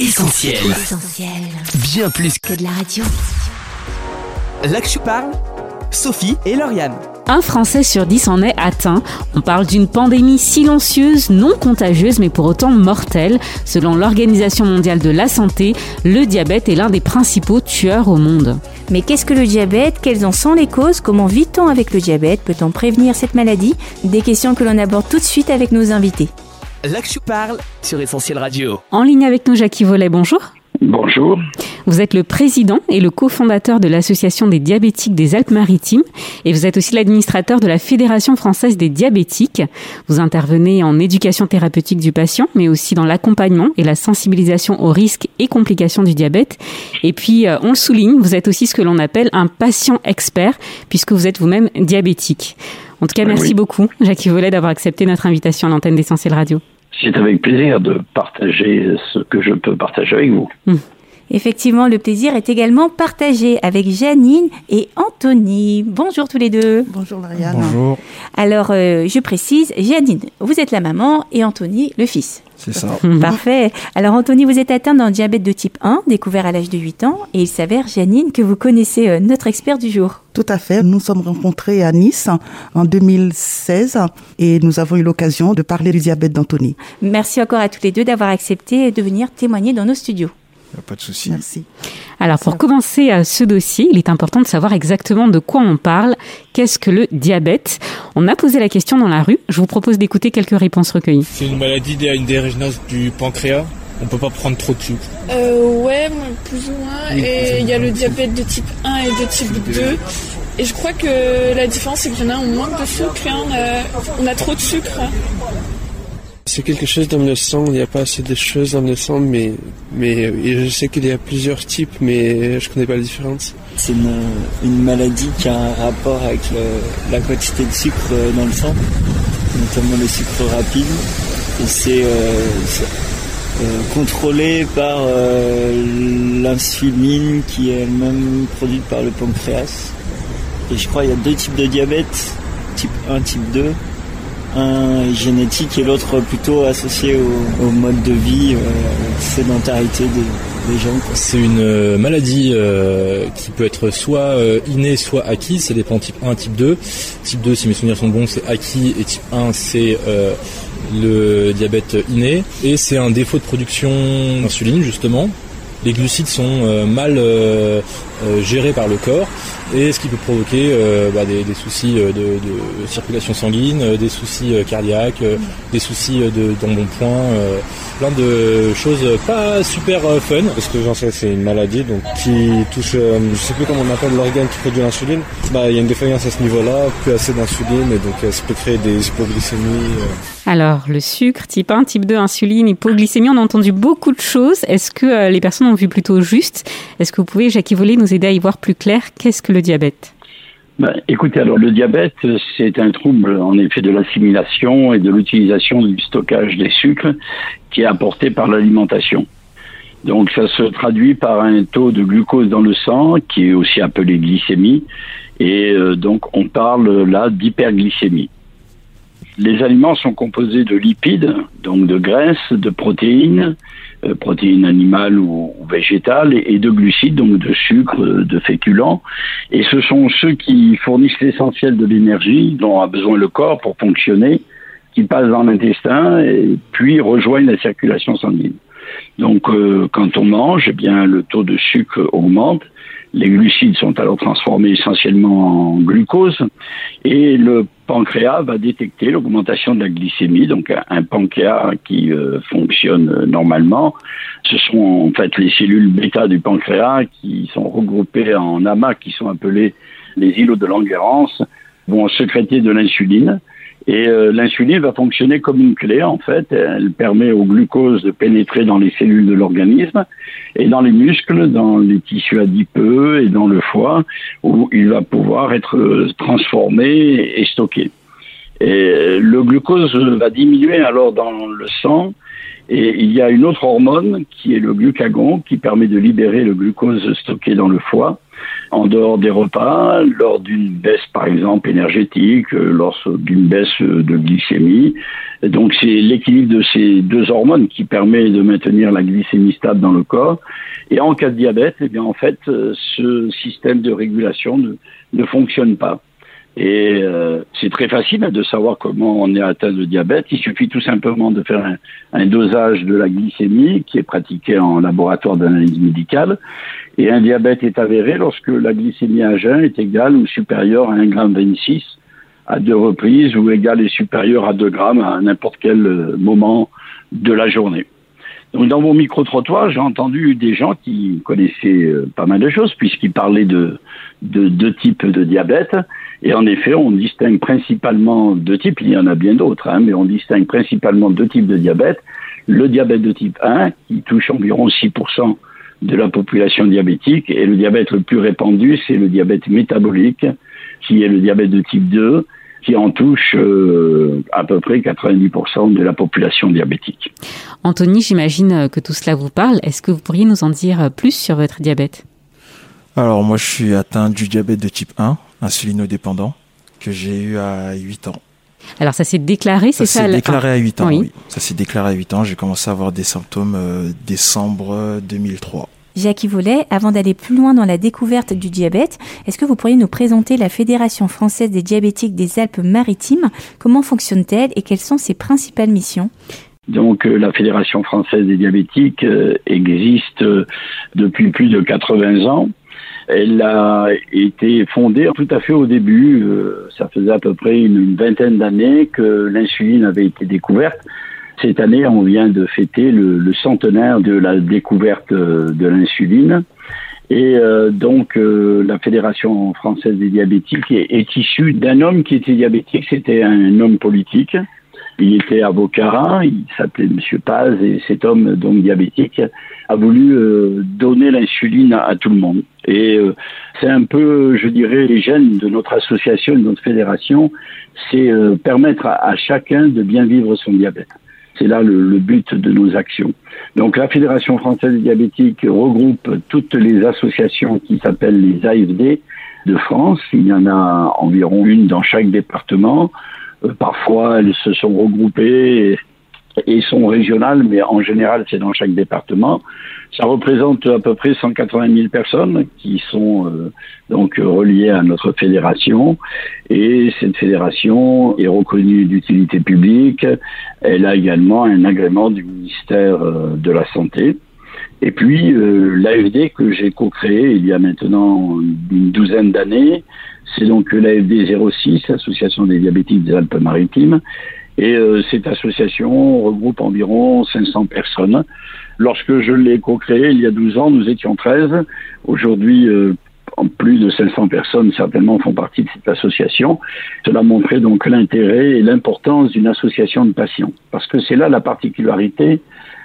Essentiel. Bien plus que de la radio. Là que je parle, Sophie et Lauriane. Un Français sur dix en est atteint. On parle d'une pandémie silencieuse, non contagieuse, mais pour autant mortelle. Selon l'Organisation mondiale de la santé, le diabète est l'un des principaux tueurs au monde. Mais qu'est-ce que le diabète? Quelles en sont les causes? Comment vit-on avec le diabète? Peut-on prévenir cette maladie? Des questions que l'on aborde tout de suite avec nos invités. Je parle sur Essentiel Radio. En ligne avec nous, Jackie Vollet, bonjour. Bonjour. Vous êtes le président et le cofondateur de l'Association des diabétiques des Alpes-Maritimes et vous êtes aussi l'administrateur de la Fédération française des diabétiques. Vous intervenez en éducation thérapeutique du patient, mais aussi dans l'accompagnement et la sensibilisation aux risques et complications du diabète. Et puis, euh, on le souligne, vous êtes aussi ce que l'on appelle un patient expert puisque vous êtes vous-même diabétique. En tout cas, merci beaucoup, Jacques Volet, d'avoir accepté notre invitation à l'antenne d'Essentiel Radio. C'est avec plaisir de partager ce que je peux partager avec vous. Hmm. Effectivement, le plaisir est également partagé avec Janine et Anthony. Bonjour tous les deux. Bonjour Marianne. Bonjour. Alors, euh, je précise, Janine, vous êtes la maman et Anthony, le fils. C'est ça. Parfait. Alors Anthony, vous êtes atteint d'un diabète de type 1, découvert à l'âge de 8 ans, et il s'avère, Janine, que vous connaissez euh, notre expert du jour. Tout à fait. Nous sommes rencontrés à Nice en 2016 et nous avons eu l'occasion de parler du diabète d'Anthony. Merci encore à tous les deux d'avoir accepté de venir témoigner dans nos studios. Pas de souci. Merci. Alors, pour commencer à ce dossier, il est important de savoir exactement de quoi on parle. Qu'est-ce que le diabète? On a posé la question dans la rue. Je vous propose d'écouter quelques réponses recueillies. C'est une maladie à une du pancréas. On peut pas prendre trop de sucre. Euh, ouais, plus ou moins. et il y a le diabète de type 1 et de type 2. Et je crois que la différence, c'est qu'il y en a, on manque de sucre et on a, on a trop de sucre. C'est quelque chose dans le sang, il n'y a pas assez de choses dans le sang, mais, mais je sais qu'il y a plusieurs types, mais je ne connais pas la différence. C'est une, maladie qui a un rapport avec la quantité de sucre dans le sang, notamment le sucre rapide. Et c'est euh, euh, contrôlé par euh, l'insuline qui est elle-même produite par le pancréas. Et je crois qu'il y a deux types de diabète, type 1, type 2 un génétique et l'autre plutôt associé au, mode de vie, euh, sédentarité des, gens. C'est une euh, maladie euh, qui peut être soit innée, soit acquise, ça dépend type 1, type 2. Type 2, si mes souvenirs sont bons, c'est acquis et type 1, c'est le diabète inné. Et c'est un défaut de production d'insuline, justement. Les glucides sont mal gérés par le corps et ce qui peut provoquer euh, bah, des, soucis euh, de, circulation sanguine, euh, des soucis cardiaques, des soucis de d'embonpoint, plein de choses pas super fun. Ce que j'en sais, c'est une maladie donc qui touche, je sais plus comment on appelle l'organe qui produit l'insuline. Bah, il y a une défaillance à ce niveau-là, plus assez d'insuline et donc ça peut créer des hypoglycémies. Alors, le sucre, type 1, type 2, insuline, hypoglycémie, on a entendu beaucoup de choses. Est-ce que les personnes ont vu plutôt juste? Est-ce que vous pouvez, Jackie Volé, nous aider à y voir plus clair? Qu'est-ce que le diabète? Ben, écoutez, alors le diabète, c'est un trouble en effet de l'assimilation et de l'utilisation du stockage des sucres qui est apporté par l'alimentation. Donc ça se traduit par un taux de glucose dans le sang qui est aussi appelé glycémie et euh, donc on parle là d'hyperglycémie. Les aliments sont composés de lipides, donc de graisses, de protéines, euh, protéines animales ou, végétales, et, de glucides, donc de sucre, de féculents. Et ce sont ceux qui fournissent l'essentiel de l'énergie dont a besoin le corps pour fonctionner, qui passent dans l'intestin et puis rejoignent la circulation sanguine. Donc, euh, quand on mange, eh bien, le taux de sucre augmente. Les glucides sont alors transformés essentiellement en glucose et le pancréas va détecter l'augmentation de la glycémie, donc un pancréas qui euh, fonctionne normalement. Ce sont en fait les cellules bêta du pancréas qui sont regroupées en amas qui sont appelés les îlots de Langerhans, vont sécréter de l'insuline et euh, l'insuline va fonctionner comme une clé, en fait. Elle permet au glucose de pénétrer dans les cellules de l'organisme et dans les muscles, dans les tissus adipeux et dans le foie, où il va pouvoir être euh, transformé et stocké. Et le glucose va diminuer alors dans le sang. Et il y a une autre hormone qui est le glucagon qui permet de libérer le glucose stocké dans le foie. En dehors des repas, lors d'une baisse par exemple énergétique, euh, lors d'une baisse de glycémie. donc c'est l'équilibre de ces deux hormones qui permet de maintenir la glycémie stable dans le corps. Et en cas de diabète, eh bien en fait, euh, ce système de régulation ne, ne fonctionne pas. Et euh, c'est très facile de savoir comment on est atteint de diabète. Il suffit tout simplement de faire un, un dosage de la glycémie qui est pratiqué en laboratoire d'analyse médicale. Et un diabète est avéré lorsque la glycémie à jeun est égale ou supérieure à 1,26 g à deux reprises ou égale et supérieure à 2 grammes à n'importe quel euh, moment de la journée. Donc dans vos micro-trottoirs, j'ai entendu des gens qui connaissaient euh, pas mal de choses puisqu'ils parlaient de deux types de diabète. Et en effet, on distingue principalement deux types, il y en a bien d'autres, hein, mais on distingue principalement deux types de diabète. Le diabète de type 1, qui touche environ 6% de la population diabétique, et le diabète le plus répandu, c'est le diabète métabolique, qui est le diabète de type 2, qui en touche euh, à peu près 90% de la population diabétique. Anthony, j'imagine que tout cela vous parle. Est-ce que vous pourriez nous en dire plus sur votre diabète? Alors moi, je suis atteint du diabète de type 1, insulinodépendant, que j'ai eu à 8 ans. Alors ça s'est déclaré, c'est ça Ça s'est déclaré à 8 ans, oui. Ça s'est déclaré à 8 ans. J'ai commencé à avoir des symptômes euh, décembre 2003. Jacques Volet, avant d'aller plus loin dans la découverte du diabète, est-ce que vous pourriez nous présenter la Fédération française des diabétiques des Alpes-Maritimes? Comment fonctionne-t-elle et quelles sont ses principales missions? Donc euh, la Fédération française des diabétiques euh, existe depuis plus de 80 ans elle a été fondée tout à fait au début. Euh, ça faisait à peu près une, vingtaine d'années que l'insuline avait été découverte. Cette année, on vient de fêter le, centenaire de la découverte euh, de l'insuline. Et euh, donc, la Fédération française des diabétiques est, est issue d'un homme qui était diabétique. C'était un homme politique il était avocat, il s'appelait Monsieur Paz et cet homme donc diabétique a voulu euh, donner l'insuline à, tout le monde. Et euh, c'est un peu, je dirais, les gènes de notre association, de notre fédération, c'est euh, permettre à, chacun de bien vivre son diabète. C'est là le, le, but de nos actions. Donc la Fédération française des diabétiques regroupe toutes les associations qui s'appellent les AFD de France. Il y en a environ une dans chaque département. Euh, parfois, elles se sont regroupées et, sont régionales, mais en général, c'est dans chaque département. Ça représente à peu près 180 000 personnes qui sont euh, donc reliées à notre fédération. Et cette fédération est reconnue d'utilité publique. Elle a également un agrément du ministère euh, de la Santé. Et puis l'AFD que j'ai co-créé il y a maintenant une douzaine d'années, c'est donc l'AFD 06, l'Association des diabétiques des Alpes-Maritimes. Et euh, cette association regroupe environ 500 personnes. Lorsque je l'ai co-créée il y a 12 ans, nous étions 13. Aujourd'hui, euh, plus de 500 personnes certainement font partie de cette association. Cela montrait donc l'intérêt et l'importance d'une association de patients. Parce que c'est là la particularité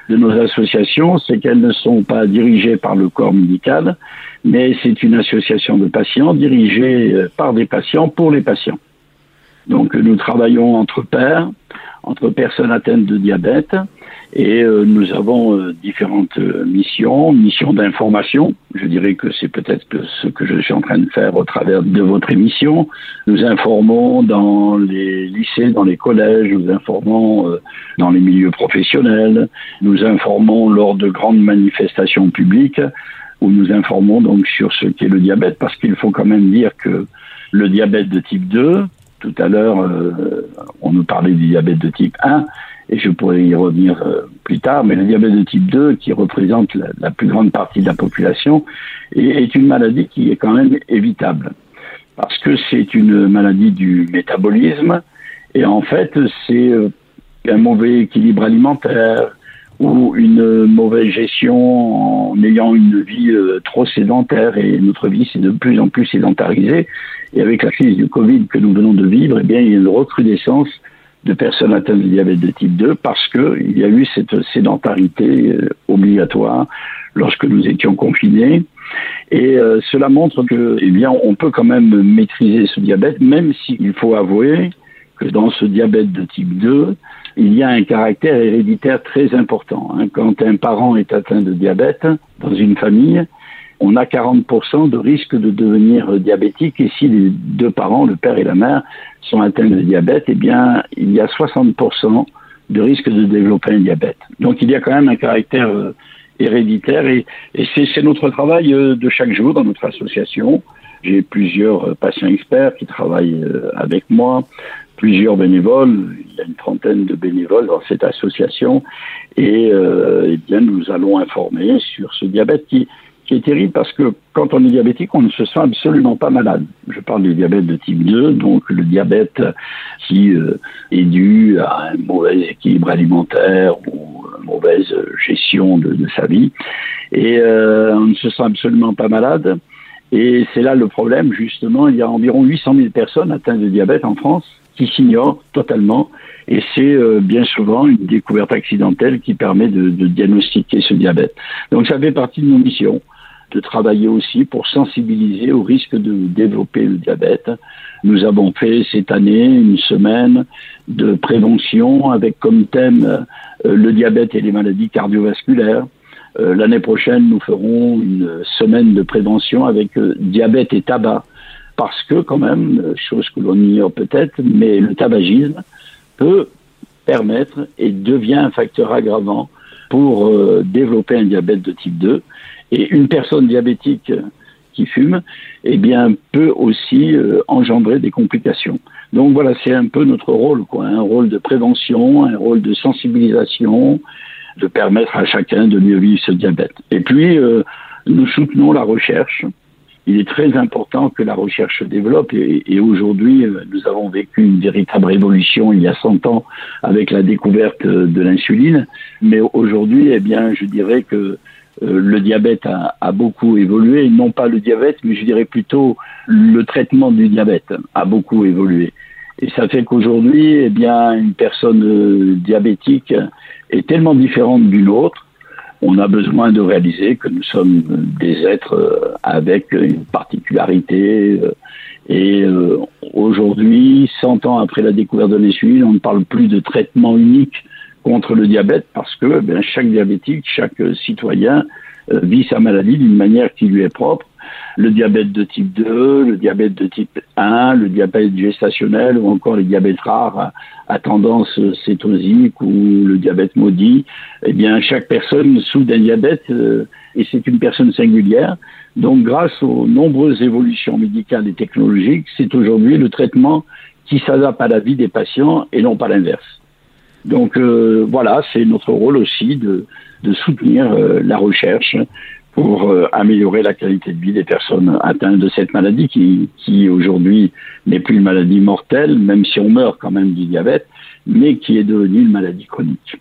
de nos associations, c'est qu'elles ne sont pas dirigées par le corps médical, mais c'est une association de patients dirigée euh, par des patients pour les patients. Donc nous travaillons entre pairs, entre personnes atteintes de diabète, et euh, nous avons euh, différentes euh, missions, missions d'information. Je dirais que c'est peut-être ce que je suis en train de faire au travers de votre émission. Nous informons dans les lycées, dans les collèges, nous informons dans les milieux professionnels, nous informons lors de grandes manifestations publiques où nous informons donc sur ce qu'est le diabète parce qu'il faut quand même dire que le diabète de type 2, tout à l'heure on nous parlait du diabète de type 1, et je pourrais y revenir euh, plus tard, mais le diabète de type 2, qui représente la, plus grande partie de la population, est, une maladie qui est quand même évitable. Parce que c'est une maladie du métabolisme, et en fait, c'est euh, un mauvais équilibre alimentaire ou une mauvaise gestion en ayant une vie euh, trop sédentaire, et notre vie c'est de plus en plus sédentarisée. Et avec la crise du Covid que nous venons de vivre, eh bien, il y a une recrudescence de personnes atteintes de diabète de type 2 parce qu'il y a eu cette sédentarité euh, obligatoire lorsque nous étions confinés. Et euh, cela montre que, eh bien, on peut quand même maîtriser ce diabète, même s'il faut avouer que dans ce diabète de type 2, il y a un caractère héréditaire très important. Hein. Quand un parent est atteint de diabète dans une famille, on a 40% de risque de devenir diabétique et si les deux parents, le père et la mère, sont atteints de diabète, eh bien, il y a 60% de risque de développer un diabète. Donc il y a quand même un caractère euh, héréditaire et, c'est notre travail euh, de chaque jour dans notre association. J'ai plusieurs euh, patients experts qui travaillent avec moi, plusieurs bénévoles. Il y a une trentaine de bénévoles dans cette association et eh bien nous allons informer sur ce diabète qui qui est terrible parce que quand on est diabétique, on ne se sent absolument pas malade. Je parle du diabète de type 2, donc le diabète qui euh, est dû à un mauvais équilibre alimentaire ou une mauvaise gestion de, sa vie. Et euh, on ne se sent absolument pas malade. Et c'est là le problème, justement. Il y a environ 800 000 personnes atteintes de diabète en France qui s'ignorent totalement. Et c'est euh, bien souvent une découverte accidentelle qui permet de diagnostiquer ce diabète. Donc ça fait partie de nos missions de travailler aussi pour sensibiliser au risque de développer le diabète. Nous avons fait cette année une semaine de prévention avec comme thème euh, le diabète et les maladies cardiovasculaires. Euh, l'année prochaine, nous ferons une semaine de prévention avec euh, diabète et tabac, parce que quand même, chose que l'on ignore peut-être, mais le tabagisme peut permettre et devient un facteur aggravant pour développer un diabète de type 2 et une personne diabétique qui fume, eh bien, peut aussi euh, engendrer des complications. Donc voilà, c'est un peu notre rôle, quoi, un rôle de prévention, un rôle de sensibilisation, de permettre à chacun de mieux vivre ce diabète. Et puis, euh, nous soutenons la recherche. Il est très important que la recherche se développe et, et aujourd'hui, euh, nous avons vécu une véritable révolution il y a 100 ans avec la découverte de l'insuline. Mais aujourd'hui, eh bien, je dirais que euh, le diabète a, a, beaucoup évolué, non pas le diabète, mais je dirais plutôt le traitement du diabète a beaucoup évolué. Et ça fait qu'aujourd'hui, eh bien, une personne euh, diabétique est tellement différente d'une autre. On a besoin de réaliser que nous sommes des êtres euh, avec une particularité. Et aujourd'hui, 100 ans après la découverte de l'insuline, on ne parle plus de traitement unique contre le diabète parce que ben, chaque diabétique, chaque citoyen euh, vit sa maladie d'une manière qui lui est propre. Le diabète de type 2, le diabète de type 1, le diabète gestationnel ou encore les diabètes rares à, tendance cétosique ou le diabète maudit, eh bien chaque personne souffre d'un diabète euh, et c'est une personne singulière. Donc grâce aux nombreuses évolutions médicales et technologiques, c'est aujourd'hui le traitement qui s'adapte à la vie des patients et non pas l'inverse. Donc euh, voilà, c'est notre rôle aussi de, soutenir euh, la recherche pour euh, améliorer la qualité de vie des personnes atteintes de cette maladie qui aujourd'hui n'est plus une maladie mortelle, même si on meurt quand même du diabète, mais qui est devenue une maladie chronique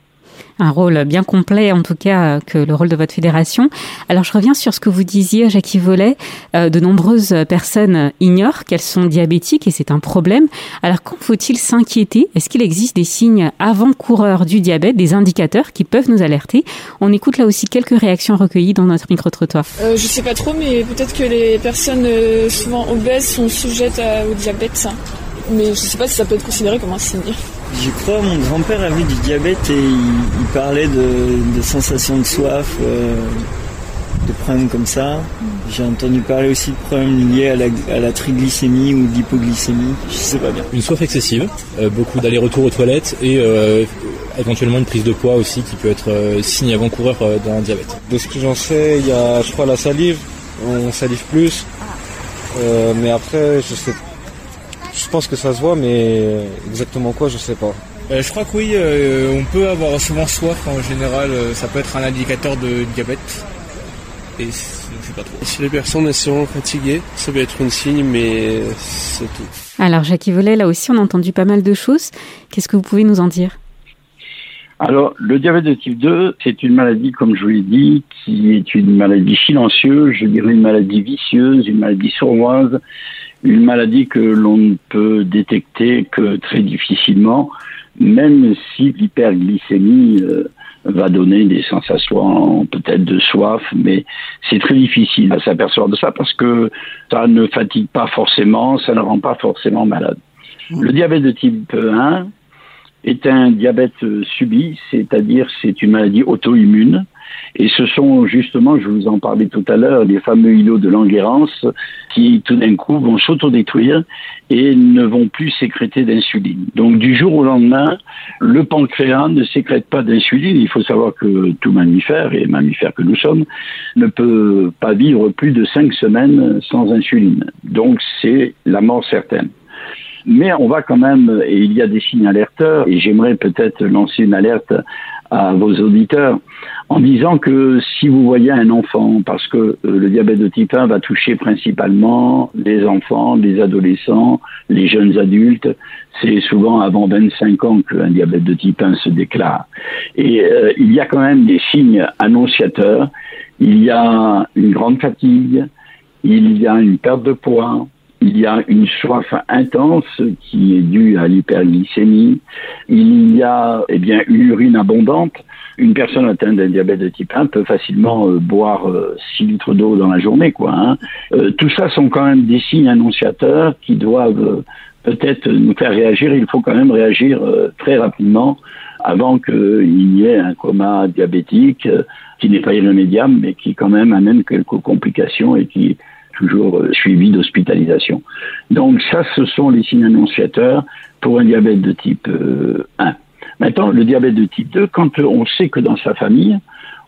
un rôle bien complet, en tout cas, que le rôle de votre fédération. Alors, je reviens sur ce que vous disiez, Jackie Vollet. Euh, de nombreuses personnes ignorent qu'elles sont diabétiques et c'est un problème. Alors, quand faut-il s'inquiéter? Est-ce qu'il existe des signes avant-coureurs du diabète, des indicateurs qui peuvent nous alerter? On écoute là aussi quelques réactions recueillies dans notre micro-trottoir. Euh, je sais pas trop, mais peut-être que les personnes euh, souvent obèses sont sujettes au diabète. Mais je sais pas si ça peut être considéré comme un signe. Je crois mon grand-père avait du diabète et il, parlait de, sensations de soif, euh, de problèmes comme ça. J'ai entendu parler aussi de problèmes liés à la, triglycémie ou l'hypoglycémie. Je sais pas bien. Une soif excessive, euh, beaucoup d'allers-retours aux toilettes et euh, éventuellement une prise de poids aussi qui peut être signe avant-coureur d'un diabète. De ce que j'en sais, il y a, je crois, la salive. On salive plus. mais après, je sais pas je pense que ça se voit, mais exactement quoi, je sais pas. Euh, je crois que oui, euh, on peut avoir souvent soif en général, euh, ça peut être un indicateur de diabète. Et je sais pas trop. Si les personnes sont fatiguées, ça peut être un signe, mais c'est tout. Alors, Jacques Volet, là aussi, on a entendu pas mal de choses. Qu'est-ce que vous pouvez nous en dire? Alors, le diabète de type 2, c'est une maladie, comme je vous l'ai dit, qui est une maladie silencieuse, je dirais une maladie vicieuse, une maladie sournoise, une maladie que l'on ne peut détecter que très difficilement, même si l'hyperglycémie euh, va donner des sensations peut-être de soif, mais c'est très difficile à s'apercevoir de ça parce que ça ne fatigue pas forcément, ça ne rend pas forcément malade. Le diabète de type 1 est un diabète subi, c'est-à-dire c'est une maladie auto-immune Et ce sont justement, je vous en parlais tout à l'heure, les fameux îlots de Langerhans qui tout d'un coup vont s'autodétruire et ne vont plus sécréter d'insuline. Donc du jour au lendemain, le pancréas ne sécrète pas d'insuline. Il faut savoir que tout mammifère, et mammifère que nous sommes, ne peut pas vivre plus de cinq semaines sans insuline. Donc c'est la mort certaine. Mais on va quand même, et il y a des signes alerteurs, et j'aimerais peut-être lancer une alerte à vos auditeurs en disant que si vous voyez un enfant, parce que euh, le diabète de type 1 va toucher principalement les enfants, les adolescents, les jeunes adultes, c'est souvent avant 25 ans qu'un diabète de type 1 se déclare. Et euh, il y a quand même des signes annonciateurs. Il y a une grande fatigue, il y a une perte de poids, il y a une soif intense qui est due à l'hyperglycémie. Il y a eh bien une urine abondante. Une personne atteinte d'un diabète de type 1 peut facilement euh, boire 6 euh, litres d'eau dans la journée. Quoi, hein. euh, tout ça sont quand même des signes annonciateurs qui doivent peut-être nous faire réagir. Il faut quand même réagir très rapidement avant qu'il y ait un coma diabétique qui n'est pas irrémédiable, mais qui quand même amène quelques complications et qui toujours euh, suivi d'hospitalisation. Donc ça, ce sont les signes annonciateurs pour un diabète de type 1. Euh, Maintenant, le diabète de type 2, quand on sait que dans sa famille,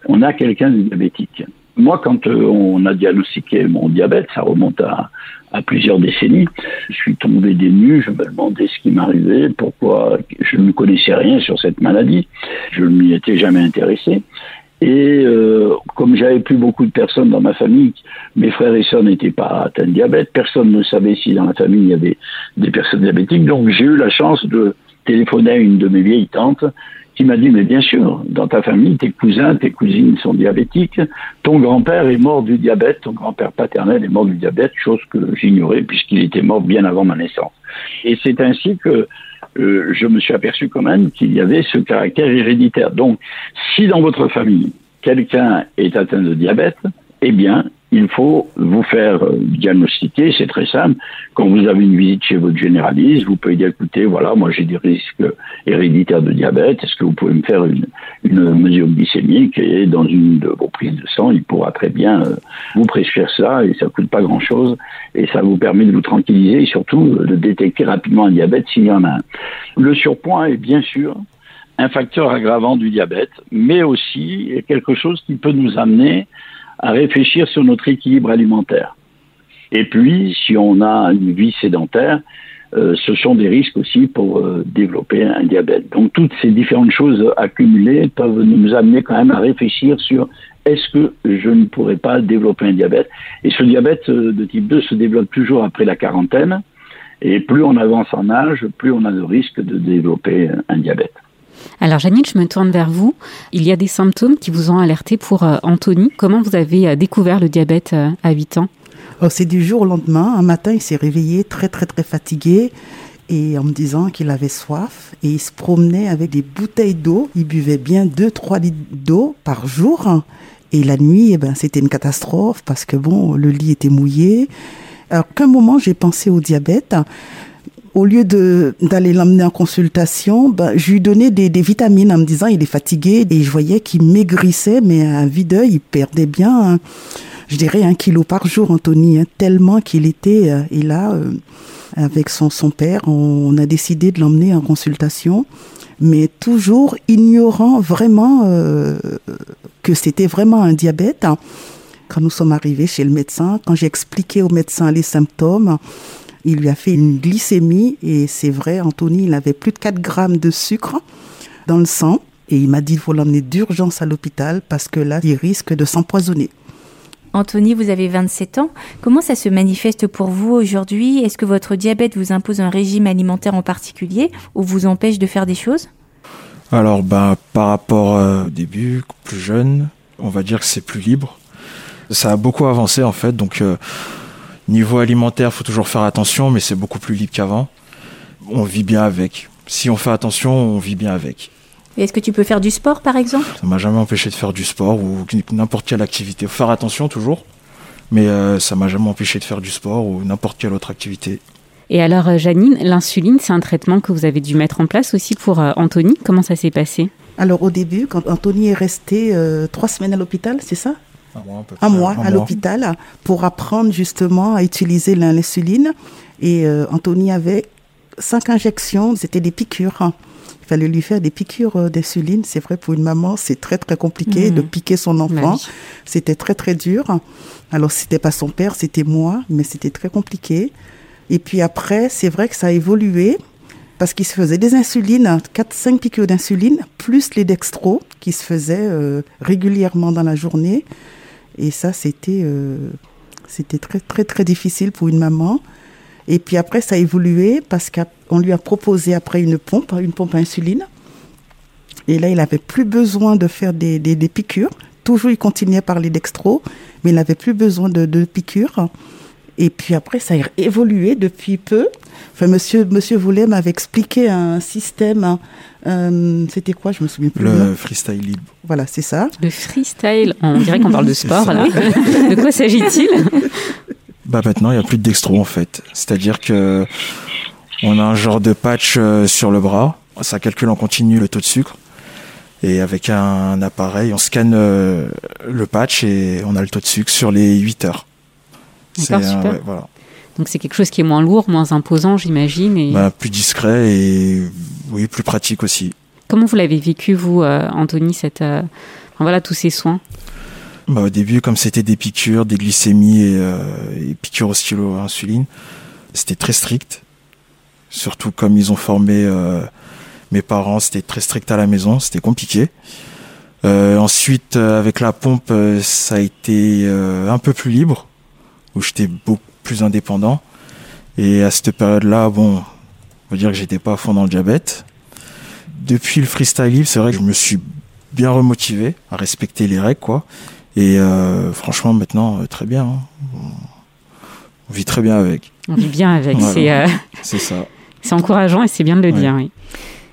on a quelqu'un de diabétique. Moi, quand euh, on a diagnostiqué mon diabète, ça remonte à, à plusieurs décennies, je suis tombé des nues, je me demandais ce qui m'arrivait, pourquoi je ne connaissais rien sur cette maladie, je ne m'y étais jamais intéressé. Et euh, comme j'avais plus beaucoup de personnes dans ma famille, mes frères et sœurs n'étaient pas atteints de diabète, personne ne savait si dans la famille il y avait des personnes diabétiques. Donc j'ai eu la chance de téléphoner à une de mes vieilles tantes qui m'a dit, mais bien sûr, dans ta famille, tes cousins, tes cousines sont diabétiques, ton grand-père est mort du diabète, ton grand-père paternel est mort du diabète, chose que j'ignorais puisqu'il était mort bien avant ma naissance. Et c'est ainsi que euh, je me suis aperçu quand même qu'il y avait ce caractère héréditaire. Donc, si dans votre famille, quelqu'un est atteint de diabète, eh bien, il faut vous faire euh, diagnostiquer, c'est très simple. Quand vous avez une visite chez votre généraliste, vous pouvez dire, écoutez, voilà, moi j'ai des risques héréditaires de diabète, est-ce que vous pouvez me faire une, mesure glycémique et dans une de vos prises de sang, il pourra très bien euh, vous prescrire ça et ça coûte pas grand-chose et ça vous permet de vous tranquilliser et surtout de détecter rapidement un diabète s'il y en a un. Le surpoids est bien sûr un facteur aggravant du diabète, mais aussi quelque chose qui peut nous amener à réfléchir sur notre équilibre alimentaire. Et puis, si on a une vie sédentaire, euh, ce sont des risques aussi pour euh, développer un diabète. Donc toutes ces différentes choses accumulées peuvent nous amener quand même à réfléchir sur est-ce que je ne pourrais pas développer un diabète Et ce diabète euh, de type 2 se développe toujours après la quarantaine, et plus on avance en âge, plus on a le risque de développer un diabète. Alors Janine, je me tourne vers vous. Il y a des symptômes qui vous ont alerté pour euh, Anthony. Comment vous avez euh, découvert le diabète euh, à 8 ans? Oh, C'est du jour au lendemain. Un matin, il s'est réveillé très très très fatigué et en me disant qu'il avait soif et il se promenait avec des bouteilles d'eau. Il buvait bien 2-3 litres d'eau par jour. Et la nuit, eh ben, c'était une catastrophe parce que bon, le lit était mouillé. Alors qu'un moment, j'ai pensé au diabète au lieu d'aller l'emmener en consultation, ben, je lui donnais des, des, vitamines en me disant il est fatigué et je voyais qu'il maigrissait, mais à vide d'œil, il perdait bien, hein, je dirais un kilo par jour, Anthony, hein, tellement qu'il était. Euh, et là, euh, avec son, son père, on, a décidé de l'emmener en consultation, mais toujours ignorant vraiment euh, que c'était vraiment un diabète. Quand nous sommes arrivés chez le médecin, quand j'ai expliqué au médecin les symptômes, il lui a fait une glycémie et c'est vrai, Anthony, il avait plus de 4 grammes de sucre dans le sang et il m'a dit qu'il faut l'emmener d'urgence à l'hôpital parce que là, il risque de s'empoisonner. Anthony, vous avez 27 ans. Comment ça se manifeste pour vous aujourd'hui? Est-ce que votre diabète vous impose un régime alimentaire en particulier ou vous empêche de faire des choses? Alors, ben, par rapport euh, au début, plus jeune, on va dire que c'est plus libre. Ça a beaucoup avancé en fait, donc euh, Niveau alimentaire, faut toujours faire attention, mais c'est beaucoup plus libre qu'avant. On vit bien avec. Si on fait attention, on vit bien avec. Est-ce que tu peux faire du sport, par exemple? Ça m'a jamais empêché de faire du sport ou n'importe quelle activité. Faire attention toujours, mais euh, ça m'a jamais empêché de faire du sport ou n'importe quelle autre activité. Et alors, euh, Janine, l'insuline, c'est un traitement que vous avez dû mettre en place aussi pour euh, Anthony. Comment ça s'est passé? Alors au début, quand Anthony est resté euh, trois semaines à l'hôpital, c'est ça? Un mois, à Un l'hôpital pour apprendre justement à utiliser l'insuline. Et euh, Anthony avait cinq injections, c'était des piqûres. Il fallait lui faire des piqûres euh, d'insuline. C'est vrai, pour une maman, c'est très très compliqué Mhm. de piquer son enfant. Bah oui. C'était très très dur. Alors c'était pas son père, c'était moi, mais c'était très compliqué. Et puis après, c'est vrai que ça a évolué parce qu'il se faisait des insulines, 4-5 piqûres d'insuline, plus les dextro qui se faisaient euh, régulièrement dans la journée. Et ça, c'était euh, c'était très très très difficile pour une maman. Et puis après, ça a évolué parce qu'on lui a proposé après une pompe, une pompe à insuline. Et là, il n'avait plus besoin de faire des, des, des piqûres. Toujours, il continuait par les dextro, mais il n'avait plus besoin de, piqûres. Et puis après, ça a évolué depuis peu. Enfin, monsieur, monsieur m'avait expliqué un système. Euh, C'était quoi Je me souviens plus. Le freestyle libre. Voilà, c'est ça. Le freestyle, on dirait qu'on parle de sport là. De quoi s'agit-il? Bah maintenant, il n'y a plus de dextro en fait. C'est-à-dire que on a un genre de patch euh, sur le bras. Ça calcule en continu le taux de sucre. Et avec un appareil, on scanne euh, le patch et on a le taux de sucre sur les 8 heures. C'est, euh, ouais, voilà. Donc c'est quelque chose qui est moins lourd, moins imposant, j'imagine. Et Bah, plus discret et oui, plus pratique aussi. comment vous l'avez vécu vous, euh, Anthony, cette, euh, enfin, voilà tous ces soins? Bah, au début, comme c'était des piqûres, des glycémies et, euh, et piqûres au stylo à insuline, c'était très strict. Surtout comme ils ont formé mes parents, c'était très strict à la maison, c'était compliqué. Ensuite, avec la pompe, ça a été un peu plus libre, où j'étais beaucoup plus indépendant. Et à cette période-là, bon, on va dire que j'étais pas à fond dans le diabète. Depuis le freestyle libre, c'est vrai que je me suis bien remotivé à respecter les règles, quoi. Et euh, franchement, maintenant, euh, très bien. hein. On vit très bien avec. On vit bien avec, Voilà. c'est euh, C'est ça. c'est encourageant et c'est bien de le Ouais. dire. Oui.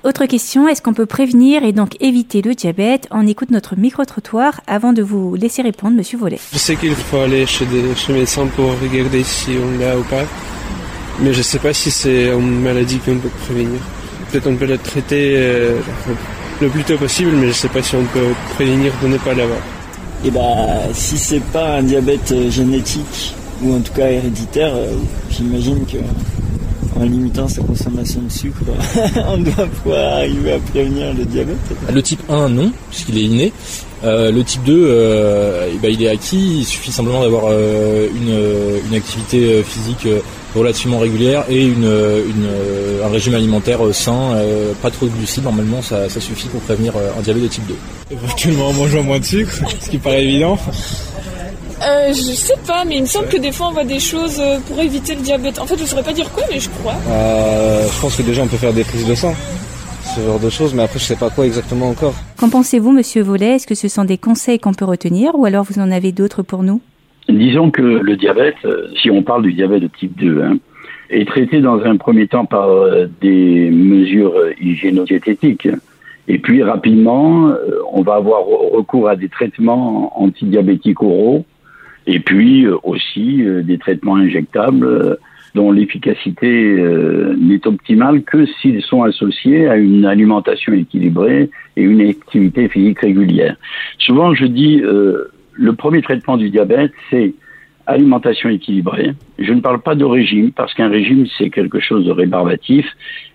Autre question, est-ce qu'on peut prévenir et donc éviter le diabète On écoute notre micro-trottoir avant de vous laisser répondre, monsieur Vollet. Je sais qu'il faut aller chez des chez médecins pour regarder si on l'a ou pas. Mais je sais pas si c'est une maladie qu'on peut prévenir. Peut-être on peut la traiter euh, le plus tôt possible, mais je sais pas si on peut prévenir de ne pas l'avoir. Et bah, si c'est pas un diabète euh, génétique ou en tout cas héréditaire, euh, j'imagine que en limitant sa consommation de sucre, on doit pouvoir arriver à prévenir le diabète. Le type 1, non, puisqu'il est inné. Euh, le type 2, euh, eh ben, il est acquis. Il suffit simplement d'avoir euh, une, une activité physique relativement régulière et une, une, un régime alimentaire sain, euh, pas trop de glucides. Normalement, ça, ça suffit pour prévenir un diabète de type 2. Éventuellement en mangeant moins de sucre, ce qui paraît évident. Euh, je sais pas, mais il me semble que des fois on voit des choses euh, pour éviter le diabète. En fait, je saurais pas dire quoi, mais je crois. Euh, je pense que déjà on peut faire des prises de sang, ce genre de choses, mais après je sais pas quoi exactement encore. Qu'en pensez-vous, monsieur Vollet Est-ce que ce sont des conseils qu'on peut retenir ou alors vous en avez d'autres pour nous? Disons que le diabète, euh, si on parle du diabète de type 2, hein, est traité dans un premier temps par des mesures hygiéno-diététiques. Et puis rapidement, on va avoir re- recours à des traitements antidiabétiques oraux et puis euh, aussi euh, des traitements injectables euh, dont l'efficacité n'est optimale que s'ils sont associés à une alimentation équilibrée et une activité physique régulière. Souvent, je dis, le premier traitement du diabète, c'est alimentation équilibrée. Je ne parle pas de régime parce qu'un régime, c'est quelque chose de rébarbatif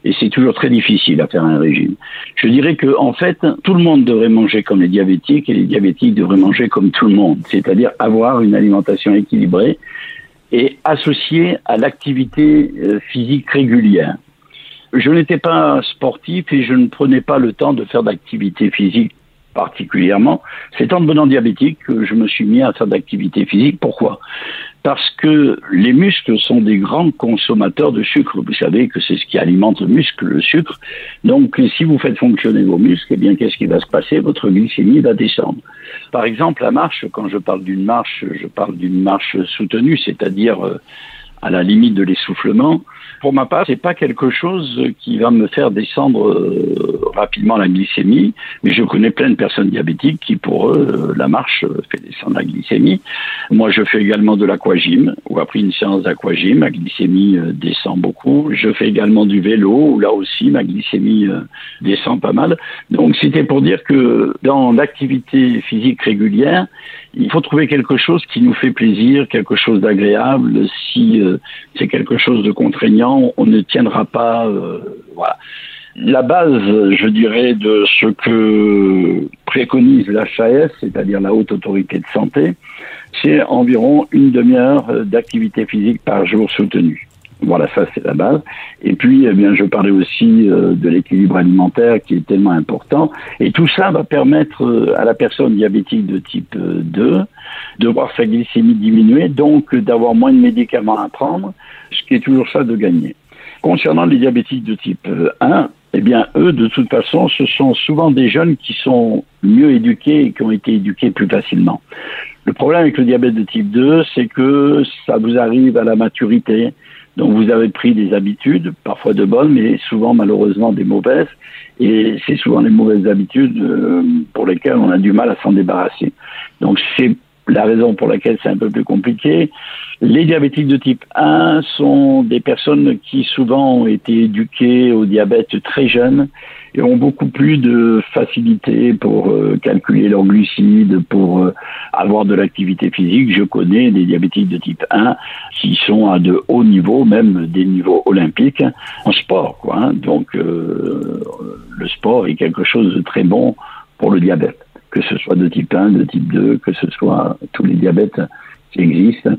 et c'est toujours très difficile à faire un régime. Je dirais que, en fait, tout le monde devrait manger comme les diabétiques et les diabétiques devraient manger comme tout le monde, c'est-à-dire avoir une alimentation équilibrée et associée à l'activité euh, physique régulière. Je n'étais pas sportif et je ne prenais pas le temps de faire d'activité physique particulièrement. C'est en devenant diabétique que je me suis mis à faire d'activité physique. Pourquoi? Parce que les muscles sont des grands consommateurs de sucre. Vous savez que c'est ce qui alimente le muscle, le sucre. Donc, si vous faites fonctionner vos muscles, eh bien, qu'est-ce qui va se passer? Votre glycémie va descendre. Par exemple, la marche, quand je parle d'une marche, je parle d'une marche soutenue, c'est-à-dire euh, à la limite de l'essoufflement. Pour ma part, c'est pas quelque chose qui va me faire descendre euh, rapidement la glycémie, mais je connais plein de personnes diabétiques qui, pour eux, la marche fait descendre la glycémie. Moi, je fais également de l'aquagym, ou après une séance d'aquagym, ma glycémie descend beaucoup. Je fais également du vélo, où là aussi, ma glycémie descend pas mal. Donc, c'était pour dire que dans l'activité physique régulière, il faut trouver quelque chose qui nous fait plaisir, quelque chose d'agréable. Si euh, c'est quelque chose de contraignant, on ne tiendra pas. Euh, voilà. La base, je dirais, de ce que préconise l'HAS, c'est-à-dire la Haute Autorité de Santé, c'est environ une demi-heure d'activité physique par jour soutenue. Voilà, ça c'est la base. Et puis, eh bien, je parlais aussi euh, de l'équilibre alimentaire qui est tellement important. Et tout ça va permettre euh, à la personne diabétique de type 2 euh, de voir sa glycémie diminuer, donc d'avoir moins de médicaments à prendre, ce qui est toujours ça de gagner. Concernant les diabétiques de type 1, eh bien, eux, de toute façon, ce sont souvent des jeunes qui sont mieux éduqués et qui ont été éduqués plus facilement. Le problème avec le diabète de type 2, c'est que ça vous arrive à la maturité, donc vous avez pris des habitudes, parfois de bonnes, mais souvent malheureusement des mauvaises. Et c'est souvent les mauvaises habitudes euh, pour lesquelles on a du mal à s'en débarrasser. Donc c'est la raison pour laquelle c'est un peu plus compliqué. Les diabétiques de type 1 sont des personnes qui souvent ont été éduquées au diabète très jeunes et ont beaucoup plus de facilité pour euh, calculer leurs glucides, pour euh, avoir de l'activité physique. Je connais des diabétiques de type 1 qui sont à de hauts niveaux, même des niveaux olympiques, en sport. Quoi, hein. Donc euh, le sport est quelque chose de très bon pour le diabète, que ce soit de type 1, de type 2, que ce soit tous les diabètes qui existent,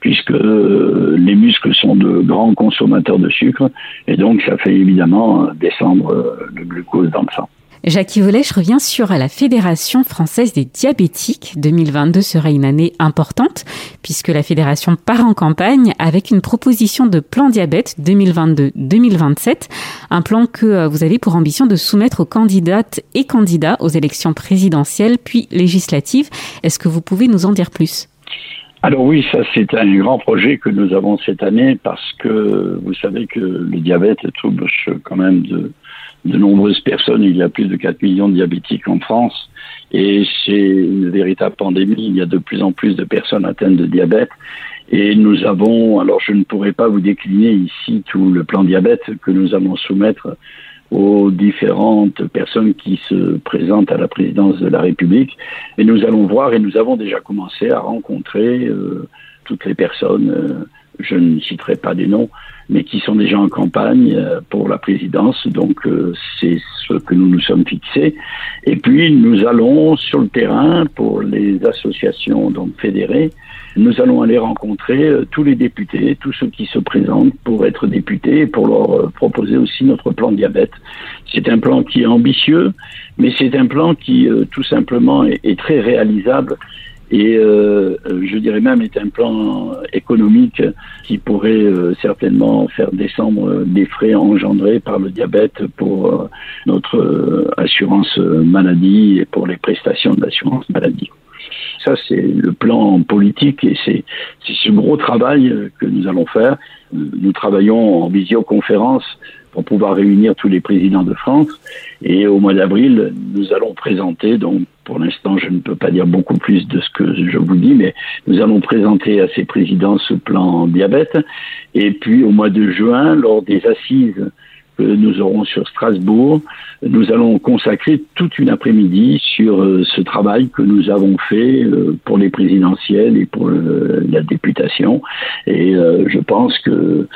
puisque euh, les muscles sont de grands consommateurs de sucre, et donc ça fait évidemment descendre euh, le glucose dans le sang. Jacques Volet, je reviens sur la Fédération française des diabétiques. 2022 sera une année importante puisque la fédération part en campagne avec une proposition de plan diabète 2022-2027, un plan que euh, vous avez pour ambition de soumettre aux candidates et candidats aux élections présidentielles puis législatives. Est-ce que vous pouvez nous en dire plus? Alors oui, ça c'est un grand projet que nous avons cette année parce que vous savez que le diabète touche quand même de, de nombreuses personnes. Il y a plus de 4 millions de diabétiques en France et c'est une véritable pandémie. Il y a de plus en plus de personnes atteintes de diabète. Et nous avons, alors je ne pourrais pas vous décliner ici tout le plan diabète que nous allons soumettre aux différentes personnes qui se présentent à la présidence de la République. Et nous allons voir, et nous avons déjà commencé à rencontrer euh, toutes les personnes, euh, je ne citerai pas des noms, mais qui sont déjà en campagne euh, pour la présidence. Donc c'est ce que nous nous sommes fixés. Et puis nous allons sur le terrain pour les associations donc fédérées nous allons aller rencontrer euh, tous les députés, tous ceux qui se présentent pour être députés et pour leur euh, proposer aussi notre plan diabète. C'est un plan qui est ambitieux, mais c'est un plan qui euh, tout simplement est, très réalisable et je dirais même est un plan économique qui pourrait certainement faire descendre des frais engendrés par le diabète pour notre assurance maladie et pour les prestations d'assurance maladie. Ça, c'est le plan politique et c'est ce gros travail que nous allons faire. Nous travaillons en visioconférence pour pouvoir réunir tous les présidents de France. Et au mois d'avril, nous allons présenter, donc pour l'instant, je ne peux pas dire beaucoup plus de ce que je vous dis, mais nous allons présenter à ces présidents ce plan diabète. Et puis au mois de juin, lors des assises que nous aurons sur Strasbourg. Nous allons consacrer toute une après-midi sur euh, ce travail que nous avons fait euh, pour les présidentielles et pour euh, la députation. Et je pense que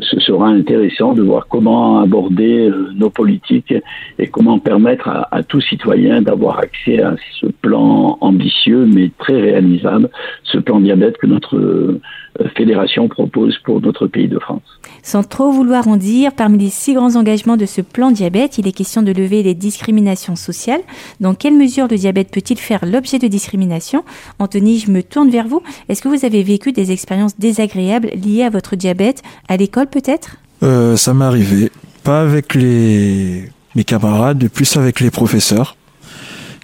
ce sera intéressant de voir comment aborder nos politiques et comment permettre à, à tout citoyen d'avoir accès à ce plan ambitieux mais très réalisable, ce plan diabète que notre fédération propose pour notre pays de France. Sans trop vouloir en dire, parmi les six grands engagements de ce plan diabète, il est question de lever les discriminations sociales. Dans quelle mesure le diabète peut-il faire l'objet de discrimination Anthony, je me tourne vers vous. Est-ce que vous avez vécu des expériences désagréables liées à votre diabète À l'école peut-être? Euh, Ça m'est arrivé. Pas avec les... mes camarades, mais plus avec les professeurs.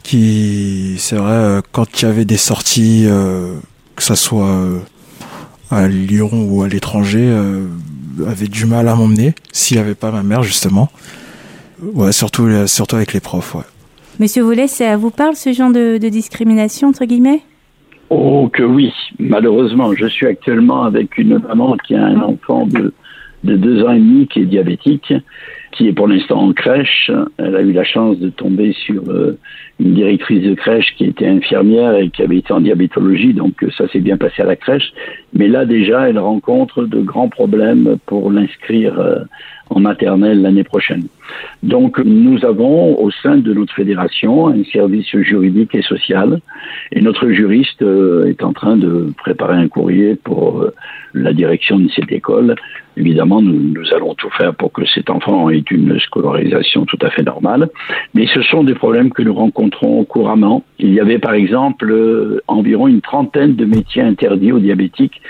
Qui, c'est vrai, euh, quand il y avait des sorties, euh, que ça soit à Lyon ou à l'étranger, avait du mal à m'emmener s'il n'y avait pas ma mère justement. Ouais, surtout, surtout avec les profs, ouais. Monsieur Vollet, ça vous parle ce genre de, de discrimination, entre guillemets? Oh que oui, malheureusement. Je suis actuellement avec une maman qui a un enfant de, de deux ans et demi qui est diabétique, qui est pour l'instant en crèche. Elle a eu la chance de tomber sur euh, une directrice de crèche qui était infirmière et qui avait été en diabétologie, donc euh, ça s'est bien passé à la crèche. Mais là déjà, elle rencontre de grands problèmes pour l'inscrire euh, en maternelle l'année prochaine. Donc nous avons au sein de notre fédération un service juridique et social et notre juriste euh, est en train de préparer un courrier pour la direction de cette école. Évidemment, nous, nous, allons tout faire pour que cet enfant ait une scolarisation tout à fait normale, mais ce sont des problèmes que nous rencontrons couramment. Il y avait par exemple euh, environ une trentaine de métiers interdits aux diabétiques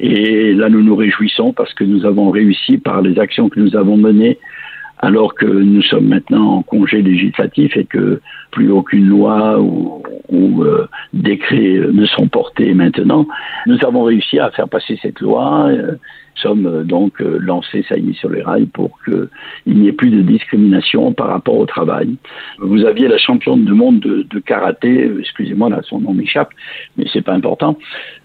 et là nous nous réjouissons parce que nous avons réussi par les actions que nous avons menées alors que nous sommes maintenant en congé législatif et que plus aucune loi ou, ou euh, décret ne sont portés maintenant, nous avons réussi à faire passer cette loi. Euh, sommes euh, donc euh, lancés, ça y est, sur les rails pour qu'il n'y ait plus de discrimination par rapport au travail. Vous aviez la championne du monde de, de karaté, euh, excusez-moi, là, son nom m'échappe, mais c'est pas important,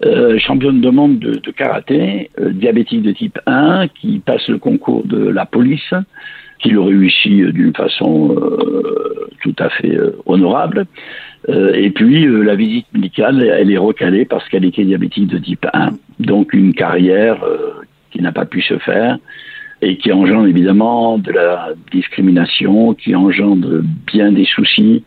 euh, championne du monde de, de karaté, euh, diabétique de type 1, qui passe le concours de la police, qui le réussit d'une façon euh, tout à fait euh, honorable. Euh, et puis la visite médicale, elle est recalée parce qu'elle était diabétique de type 1. Donc une carrière qui n'a pas pu se faire et qui engendre évidemment de la discrimination, qui engendre bien des soucis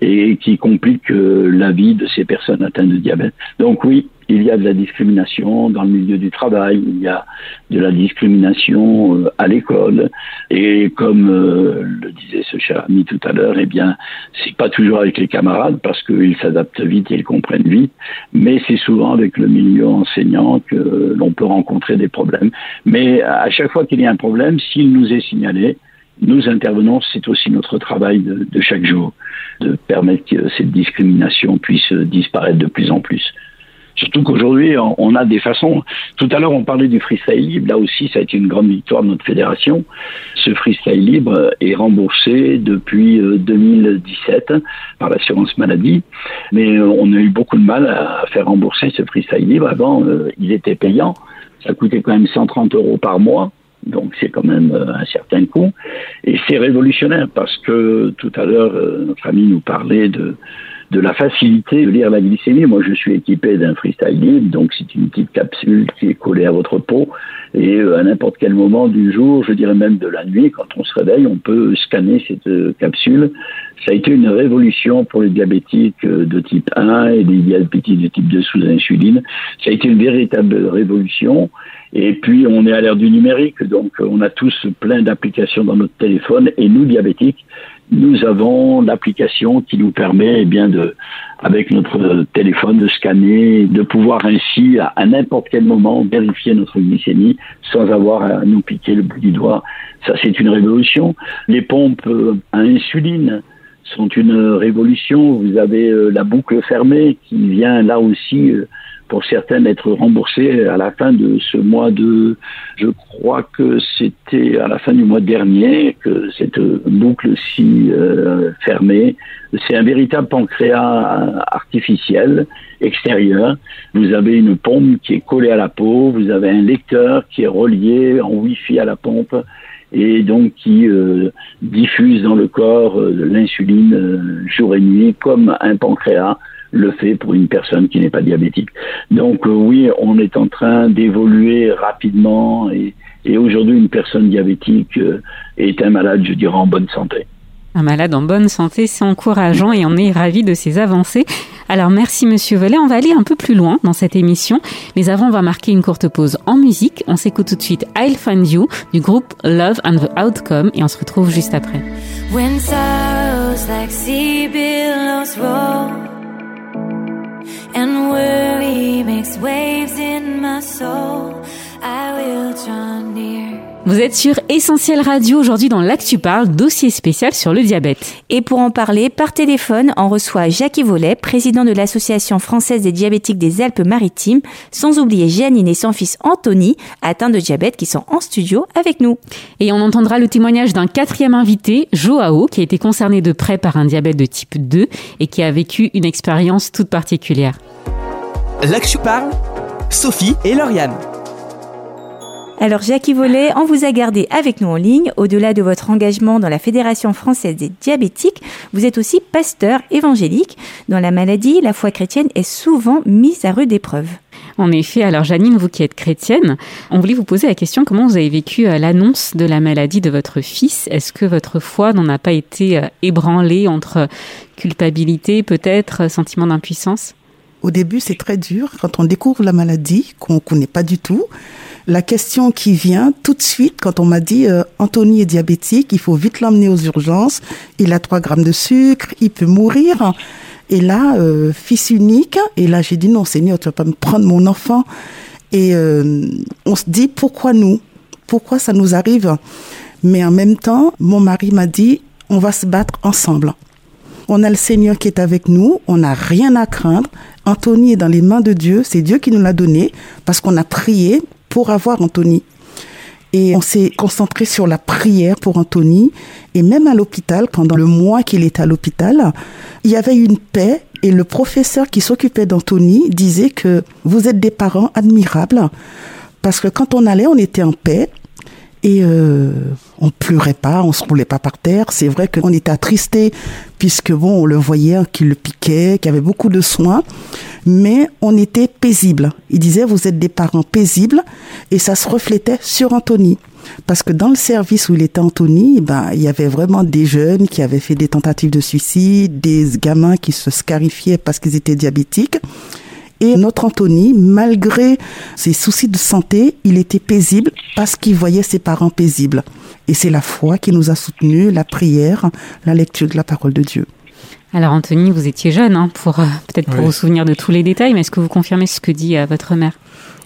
et qui complique la vie de ces personnes atteintes de diabète. Donc oui, il y a de la discrimination dans le milieu du travail, il y a de la discrimination euh, à l'école, et comme euh, le disait ce cher ami tout à l'heure, eh bien, c'est pas toujours avec les camarades parce qu'ils s'adaptent vite et ils comprennent vite, mais c'est souvent avec le milieu enseignant que l'on peut rencontrer des problèmes. Mais à chaque fois qu'il y a un problème, s'il nous est signalé, nous intervenons, c'est aussi notre travail de, chaque jour, de permettre que cette discrimination puisse disparaître de plus en plus. Surtout qu'aujourd'hui, on a des façons. Tout à l'heure, on parlait du freestyle libre. Là aussi, ça a été une grande victoire de notre fédération. Ce freestyle libre est remboursé depuis 2017 par l'assurance maladie. Mais on a eu beaucoup de mal à faire rembourser ce freestyle libre. Avant, il était payant. Ça coûtait quand même 130 euros par mois. Donc c'est quand même un certain coût. Et c'est révolutionnaire parce que tout à l'heure, notre ami nous parlait de de la facilité de lire la glycémie. Moi, je suis équipé d'un freestyle libre, donc c'est une petite capsule qui est collée à votre peau. Et à n'importe quel moment du jour, je dirais même de la nuit, quand on se réveille, on peut scanner cette capsule. Ça a été une révolution pour les diabétiques de type 1 et les diabétiques de type 2 sous insuline. Ça a été une véritable révolution. Et puis, on est à l'ère du numérique, donc on a tous plein d'applications dans notre téléphone. Et nous, diabétiques, nous avons l'application qui nous permet, eh bien, de, avec notre téléphone, de scanner, de pouvoir ainsi, à, à n'importe quel moment, vérifier notre glycémie sans avoir à nous piquer le bout du doigt. Ça, c'est une révolution. Les pompes à insuline sont une révolution. Vous avez la boucle fermée qui vient là aussi pour certaines être remboursées à la fin de ce mois de, je crois que c'était à la fin du mois dernier que cette boucle si euh, fermée, c'est un véritable pancréas artificiel extérieur. Vous avez une pompe qui est collée à la peau, vous avez un lecteur qui est relié en Wi-Fi à la pompe et donc qui euh, diffuse dans le corps euh, l'insuline euh, jour et nuit comme un pancréas le fait pour une personne qui n'est pas diabétique. Donc euh, oui, on est en train d'évoluer rapidement et, et aujourd'hui une personne diabétique euh, est un malade, je dirais, en bonne santé. Un malade en bonne santé, c'est encourageant et on est ravis de ces avancées. Alors merci Monsieur Vollet, on va aller un peu plus loin dans cette émission, mais avant on va marquer une courte pause en musique. On s'écoute tout de suite I'll Find You du groupe Love and the Outcome et on se retrouve juste après. When and worry makes waves in my soul, I will draw near Vous êtes sur Essentiel Radio aujourd'hui dans l'Actu Parle, dossier spécial sur le diabète. Et pour en parler, par téléphone, on reçoit Jacques Volet, président de l'Association française des diabétiques des Alpes-Maritimes, sans oublier Janine et son fils Anthony, atteints de diabète, qui sont en studio avec nous. Et on entendra le témoignage d'un quatrième invité, Joao, qui a été concerné de près par un diabète de type 2 et qui a vécu une expérience toute particulière. L'Actu Parle, Sophie et Lauriane. Alors Jacques Volet, on vous a gardé avec nous en ligne. Au-delà de votre engagement dans la Fédération française des diabétiques, vous êtes aussi pasteur évangélique. Dans la maladie, la foi chrétienne est souvent mise à rude épreuve. En effet, alors Janine, vous qui êtes chrétienne, on voulait vous poser la question comment vous avez vécu euh, l'annonce de la maladie de votre fils? Est-ce que votre foi n'en a pas été euh, ébranlée entre culpabilité, peut-être, sentiment d'impuissance? Au début, c'est très dur quand on découvre la maladie qu'on ne connaît pas du tout. La question qui vient tout de suite quand on m'a dit euh, Anthony est diabétique, il faut vite l'emmener aux urgences, il a 3 grammes de sucre, il peut mourir. Et là, euh, fils unique, et là j'ai dit non Seigneur, tu vas pas me prendre mon enfant. Et euh, on se dit pourquoi nous? Pourquoi ça nous arrive? Mais en même temps, mon mari m'a dit on va se battre ensemble. On a le Seigneur qui est avec nous, on n'a rien à craindre. Anthony est dans les mains de Dieu, c'est Dieu qui nous l'a donné parce qu'on a prié pour avoir Anthony. Et on s'est concentré sur la prière pour Anthony. Et même à l'hôpital, pendant le mois qu'il était à l'hôpital, il y avait une paix. Et le professeur qui s'occupait d'Anthony disait que vous êtes des parents admirables. Parce que quand on allait, on était en paix. Et euh, on pleurait pas, on se roulait pas par terre. C'est vrai qu'on était attristé puisque bon, on le voyait qu'il le piquait, qu'il avait beaucoup de soins, mais on était paisible. Il disait vous êtes des parents paisibles et ça se reflétait sur Anthony. Parce que dans le service où il était Anthony, ben, il y avait vraiment des jeunes qui avaient fait des tentatives de suicide, des gamins qui se scarifiaient parce qu'ils étaient diabétiques. Et notre Anthony, malgré ses soucis de santé, il était paisible parce qu'il voyait ses parents paisibles. Et c'est la foi qui nous a soutenus, la prière, la lecture de la parole de Dieu. Alors Anthony, vous étiez jeune, hein, pour euh, peut-être pour vous souvenir de tous les détails, mais est-ce que vous confirmez ce que dit euh, votre mère?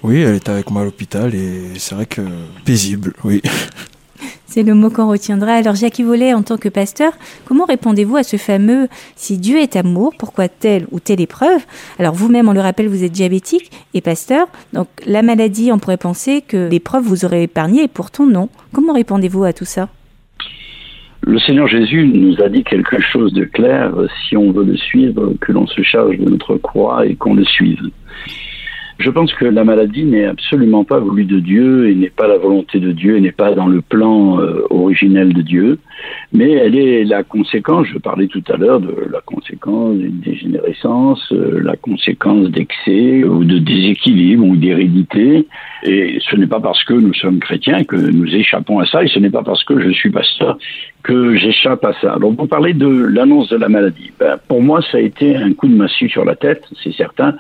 Oui, elle était avec moi à l'hôpital et c'est vrai que paisible, oui. C'est le mot qu'on retiendra. Alors Jacques Volet, en tant que pasteur, comment répondez-vous à ce fameux si Dieu est amour, pourquoi telle ou telle épreuve? Alors vous-même, on le rappelle, vous êtes diabétique et pasteur, donc la maladie, on pourrait penser que l'épreuve vous aurait épargné et pourtant non. Comment répondez-vous à tout ça? Le Seigneur Jésus nous a dit quelque chose de clair, si on veut le suivre, que l'on se charge de notre croix et qu'on le suive. Je pense que la maladie n'est absolument pas voulue de Dieu et n'est pas la volonté de Dieu et n'est pas dans le plan euh, originel de Dieu, mais elle est la conséquence, je parlais tout à l'heure de la conséquence d'une dégénérescence, euh, la conséquence d'excès ou de déséquilibre ou d'hérédité. Et ce n'est pas parce que nous sommes chrétiens que nous échappons à ça et ce n'est pas parce que je suis pasteur que j'échappe à ça. Donc vous parlez de l'annonce de la maladie. Ben, pour moi, ça a été un coup de massue sur la tête, c'est certain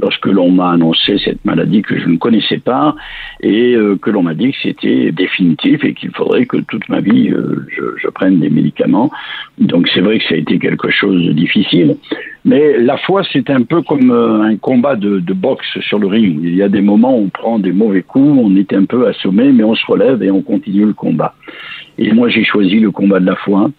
lorsque l'on m'a annoncé cette maladie que je ne connaissais pas et euh, que l'on m'a dit que c'était définitif et qu'il faudrait que toute ma vie euh, je, prenne des médicaments. Donc c'est vrai que ça a été quelque chose de difficile. Mais la foi, c'est un peu comme euh, un combat de, de, boxe sur le ring. Il y a des moments où on prend des mauvais coups, on est un peu assommé, mais on se relève et on continue le combat. Et moi, j'ai choisi le combat de la foi.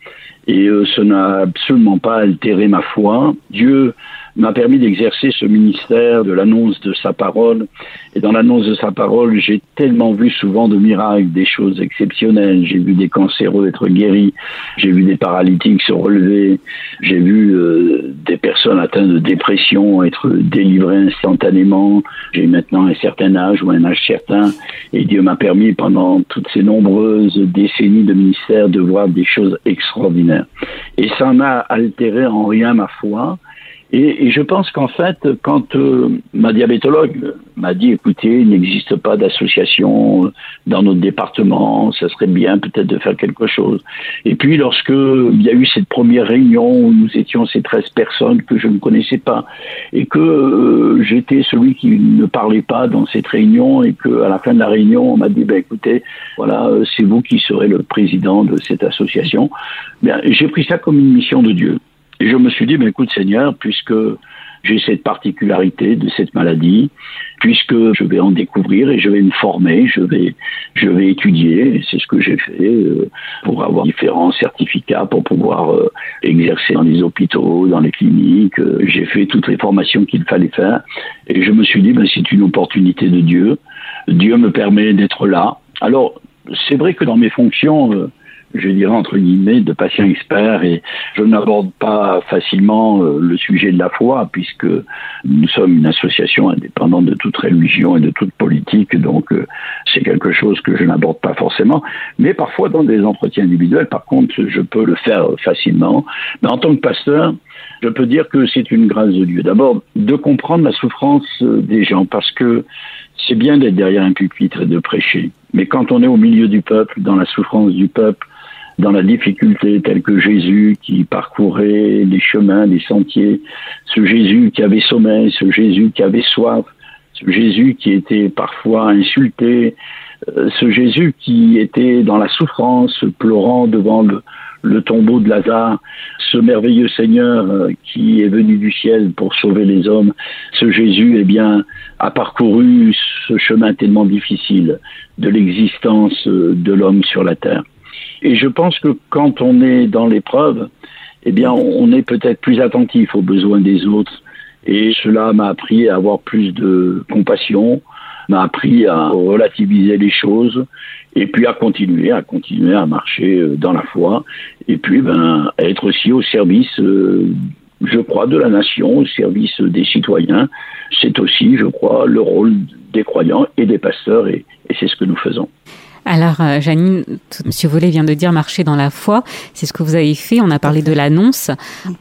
Et ça n'a absolument pas altéré ma foi. Dieu m'a permis d'exercer ce ministère de l'annonce de sa parole. Et dans l'annonce de sa parole, j'ai tellement vu souvent de miracles, des choses exceptionnelles. J'ai vu des cancéreux être guéris, j'ai vu des paralytiques se relever, j'ai vu euh, des personnes atteintes de dépression être délivrées instantanément. J'ai maintenant un certain âge ou un âge certain, et Dieu m'a permis pendant toutes ces nombreuses décennies de ministère de voir des choses extraordinaires. Et ça n'a altéré en rien ma foi. Et, et, je pense qu'en fait, quand euh, ma diabétologue m'a dit, écoutez, il n'existe pas d'association dans notre département, ça serait bien peut-être de faire quelque chose. Et puis, lorsque il y a eu cette première réunion où nous étions ces 13 personnes que je ne connaissais pas, et que euh, j'étais celui qui ne parlait pas dans cette réunion, et que à la fin de la réunion, on m'a dit, ben écoutez, voilà, euh, c'est vous qui serez le président de cette association. Bien, j'ai pris ça comme une mission de Dieu. Et je me suis dit, mais écoute Seigneur, puisque j'ai cette particularité de cette maladie, puisque je vais en découvrir et je vais me former, je vais, je vais étudier, c'est ce que j'ai fait euh, pour avoir différents certificats pour pouvoir euh, exercer dans les hôpitaux, dans les cliniques. Euh, j'ai fait toutes les formations qu'il fallait faire et je me suis dit, ben, c'est une opportunité de Dieu. Dieu me permet d'être là. Alors, c'est vrai que dans mes fonctions, je dirais entre guillemets, de patient expert et je n'aborde pas facilement euh, le sujet de la foi puisque nous sommes une association indépendante de toute religion et de toute politique, donc euh, c'est quelque chose que je n'aborde pas forcément. Mais parfois dans des entretiens individuels, par contre, je peux le faire facilement. Mais en tant que pasteur, je peux dire que c'est une grâce de Dieu. D'abord, de comprendre la souffrance euh, des gens parce que c'est bien d'être derrière un pupitre et de prêcher. Mais quand on est au milieu du peuple, dans la souffrance du peuple, dans la difficulté, tel que Jésus qui parcourait les chemins, les sentiers, ce Jésus qui avait sommeil, ce Jésus qui avait soif, ce Jésus qui était parfois insulté, euh, ce Jésus qui était dans la souffrance, pleurant devant le, le tombeau de Lazare, ce merveilleux Seigneur euh, qui est venu du ciel pour sauver les hommes, ce Jésus, eh bien, a parcouru ce chemin tellement difficile de l'existence euh, de l'homme sur la terre. Et je pense que quand on est dans l'épreuve, eh bien, on est peut-être plus attentif aux besoins des autres. Et cela m'a appris à avoir plus de compassion, m'a appris à relativiser les choses, et puis à continuer, à continuer à marcher euh, dans la foi, et puis ben, à être aussi au service, euh, je crois, de la nation, au service des citoyens. C'est aussi, je crois, le rôle des croyants et des pasteurs, et, et c'est ce que nous faisons. Alors, euh, Janine, M. Vollet vient de dire marcher dans la foi. C'est ce que vous avez fait. On a parlé de l'annonce.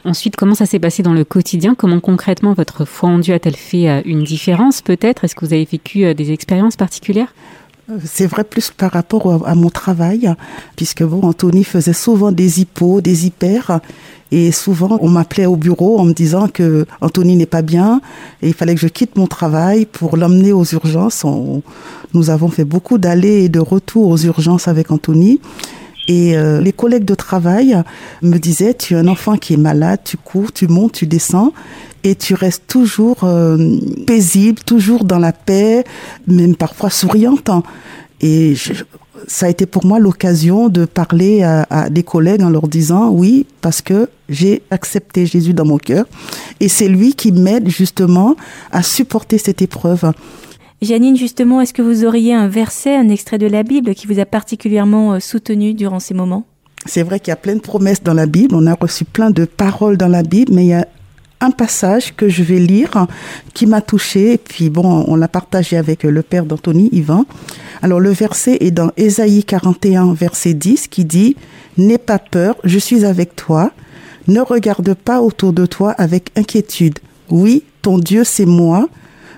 Ensuite, comment ça s'est passé dans le quotidien? Comment concrètement votre foi en Dieu a-t-elle fait euh, une différence peut-être? Est-ce que vous avez vécu euh, des expériences particulières? C'est vrai plus par rapport à mon travail, puisque bon, Anthony faisait souvent des hippos, des hyper, et souvent, on m'appelait au bureau en me disant que Anthony n'est pas bien et il fallait que je quitte mon travail pour l'emmener aux urgences. nous avons fait beaucoup d'allées et de retours aux urgences avec Anthony. Et euh, les collègues de travail me disaient, tu es un enfant qui est malade, tu cours, tu montes, tu descends, et tu restes toujours euh, paisible, toujours dans la paix, même parfois souriante. Et je, ça a été pour moi l'occasion de parler à, des collègues en leur disant oui, parce que j'ai accepté Jésus dans mon cœur et c'est lui qui m'aide justement à supporter cette épreuve. Janine, justement, est-ce que vous auriez un verset, un extrait de la Bible qui vous a particulièrement euh, soutenu durant ces moments? C'est vrai qu'il y a plein de promesses dans la Bible, on a reçu plein de paroles dans la Bible, mais il y a un passage que je vais lire qui m'a touché et puis bon, on l'a partagé avec le père d'Anthony, Yvan. Alors le verset est dans Ésaïe 41, verset 10 qui dit N'aie pas peur, je suis avec toi. Ne regarde pas autour de toi avec inquiétude. Oui, ton Dieu, c'est moi.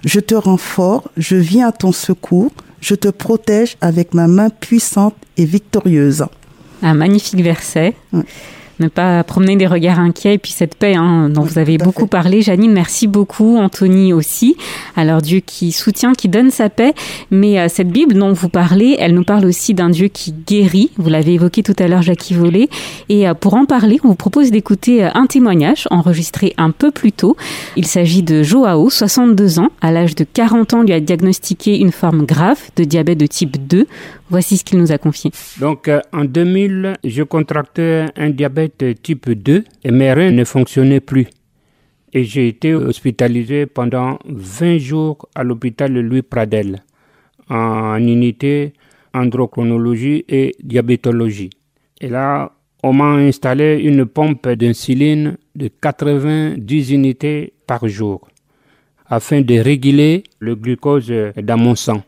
Je te rends fort, je viens à ton secours, je te protège avec ma main puissante et victorieuse. Un magnifique verset ne pas promener des regards inquiets et puis cette paix hein, dont vous avez beaucoup parlé. Janine, merci beaucoup. Anthony aussi. Alors Dieu qui soutient, qui donne sa paix. Mais euh, cette Bible dont vous parlez, elle nous parle aussi d'un Dieu qui guérit. Vous l'avez évoqué tout à l'heure, Jackie Volé. Et euh, pour en parler, on vous propose d'écouter euh, un témoignage enregistré un peu plus tôt. Il s'agit de Joao, 62 ans. À l'âge de 40 ans, lui a diagnostiqué une forme grave de diabète de type 2. Voici ce qu'il nous a confié. Donc en 2000, je contractais un diabète type 2 et mes reins ne fonctionnaient plus. Et j'ai été hospitalisé pendant 20 jours à l'hôpital Louis Pradel en unité androchronologie et diabétologie. Et là, on m'a installé une pompe d'insuline de 90 unités par jour afin de réguler le glucose dans mon sang.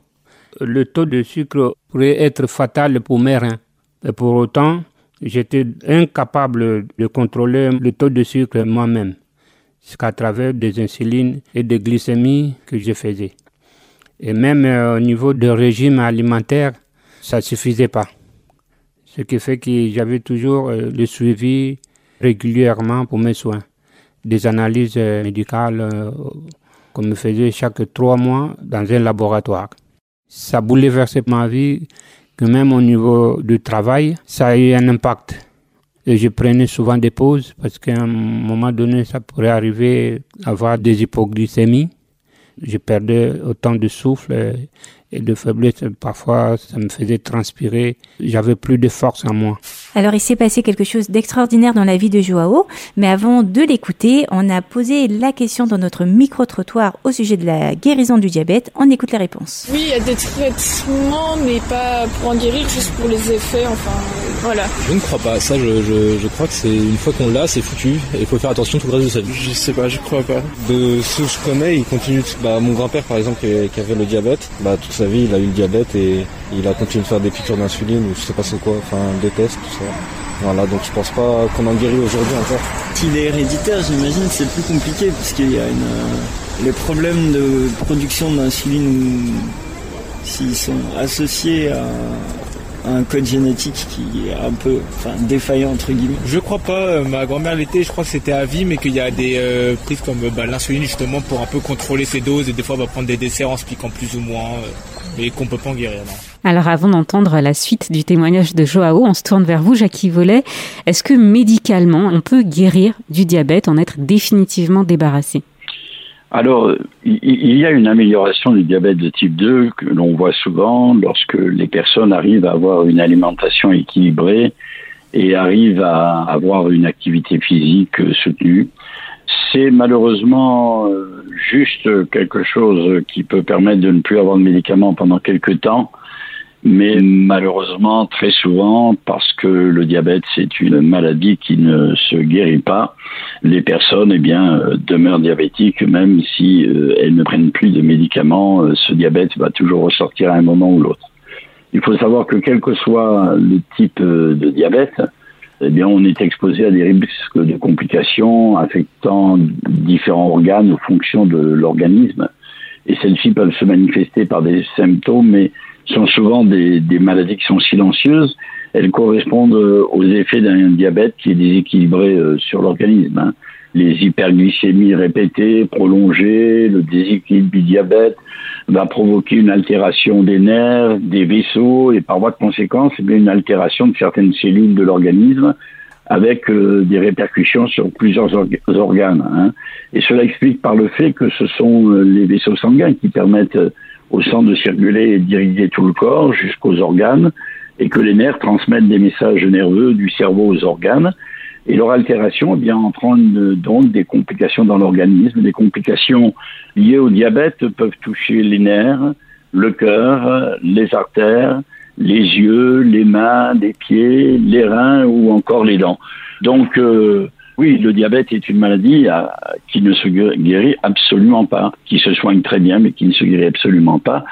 Le taux de sucre pourrait être fatal pour mes reins. Et pour autant, j'étais incapable de contrôler le taux de sucre moi-même, qu'à travers des insulines et des glycémies que je faisais. Et même euh, au niveau de régime alimentaire, ça ne suffisait pas. Ce qui fait que j'avais toujours euh, le suivi régulièrement pour mes soins. Des analyses euh, médicales qu'on me faisait chaque trois mois dans un laboratoire. Ça bouleversait ma vie que même au niveau du travail, ça a eu un impact. Et je prenais souvent des pauses parce qu'à un moment donné, ça pourrait arriver à avoir des hypoglycémies. Je perdais autant de souffle et de faiblesse. Parfois, ça me faisait transpirer. J'avais plus de force en moi. Alors, il s'est passé quelque chose d'extraordinaire dans la vie de Joao, mais avant de l'écouter, on a posé la question dans notre micro-trottoir au sujet de la guérison du diabète. On écoute les réponses. Oui, il y a des traitements, mais pas pour en guérir, juste pour les effets, enfin, voilà. Je ne crois pas. Ça, je, je, je crois que c'est une fois qu'on l'a, c'est foutu. Et il faut faire attention tout le reste de sa vie. Je sais pas, je crois pas. De ceux que je connais, il continue. Bah, mon grand-père, par exemple, qui avait le diabète, bah, toute sa vie, il a eu le diabète et il a continué de faire des piqûres d'insuline ou je sais pas c'est quoi, enfin des tests, tout ça. Voilà, donc je pense pas qu'on en guérit aujourd'hui encore. S'il est héréditaire, j'imagine c'est plus compliqué puisqu'il y a une, euh, les problèmes de production d'insuline s'ils sont associés à, un code génétique qui est un peu enfin, défaillant entre guillemets Je crois pas, euh, ma grand-mère l'était, je crois que c'était à vie, mais qu'il y a des euh, prises comme bah, l'insuline justement pour un peu contrôler ses doses et des fois on va prendre des desserts en se piquant plus ou moins, mais qu'on peut pas en guérir. Non. Alors avant d'entendre la suite du témoignage de Joao, on se tourne vers vous, Jackie Vollet. Est-ce que médicalement, on peut guérir du diabète, en être définitivement débarrassé? Alors, il y a une amélioration du diabète de type 2 que l'on voit souvent lorsque les personnes arrivent à avoir une alimentation équilibrée et arrivent à avoir une activité physique soutenue. C'est malheureusement juste quelque chose qui peut permettre de ne plus avoir de médicaments pendant quelques temps mais malheureusement, très souvent, parce que le diabète, c'est une maladie qui ne se guérit pas, les personnes, eh bien, euh, demeurent diabétiques, même si euh, elles ne prennent plus de médicaments, euh, ce diabète va toujours ressortir à un moment ou l'autre. Il faut savoir que quel que soit le type de diabète, eh bien, on est exposé à des risques de complications affectant différents organes ou fonctions de l'organisme. Et celles-ci peuvent se manifester par des symptômes, mais sont souvent des, des, maladies qui sont silencieuses. Elles correspondent euh, aux effets d'un diabète qui est déséquilibré euh, sur l'organisme. Hein. Les hyperglycémies répétées, prolongées, le déséquilibre du diabète va provoquer une altération des nerfs, des vaisseaux et par voie de conséquence, eh une altération de certaines cellules de l'organisme avec euh, des répercussions sur plusieurs organes. Hein. Et cela explique par le fait que ce sont les vaisseaux sanguins qui permettent au sang de circuler et d'irriguer tout le corps jusqu'aux organes et que les nerfs transmettent des messages nerveux du cerveau aux organes. Et leur altération eh bien, entraîne donc des complications dans l'organisme. Des complications liées au diabète peuvent toucher les nerfs, le cœur, les artères, les yeux, les mains, les pieds, les reins ou encore les dents. Donc, euh, oui, le diabète est une maladie euh, qui ne se guérit absolument pas, qui se soigne très bien, mais qui ne se guérit absolument pas.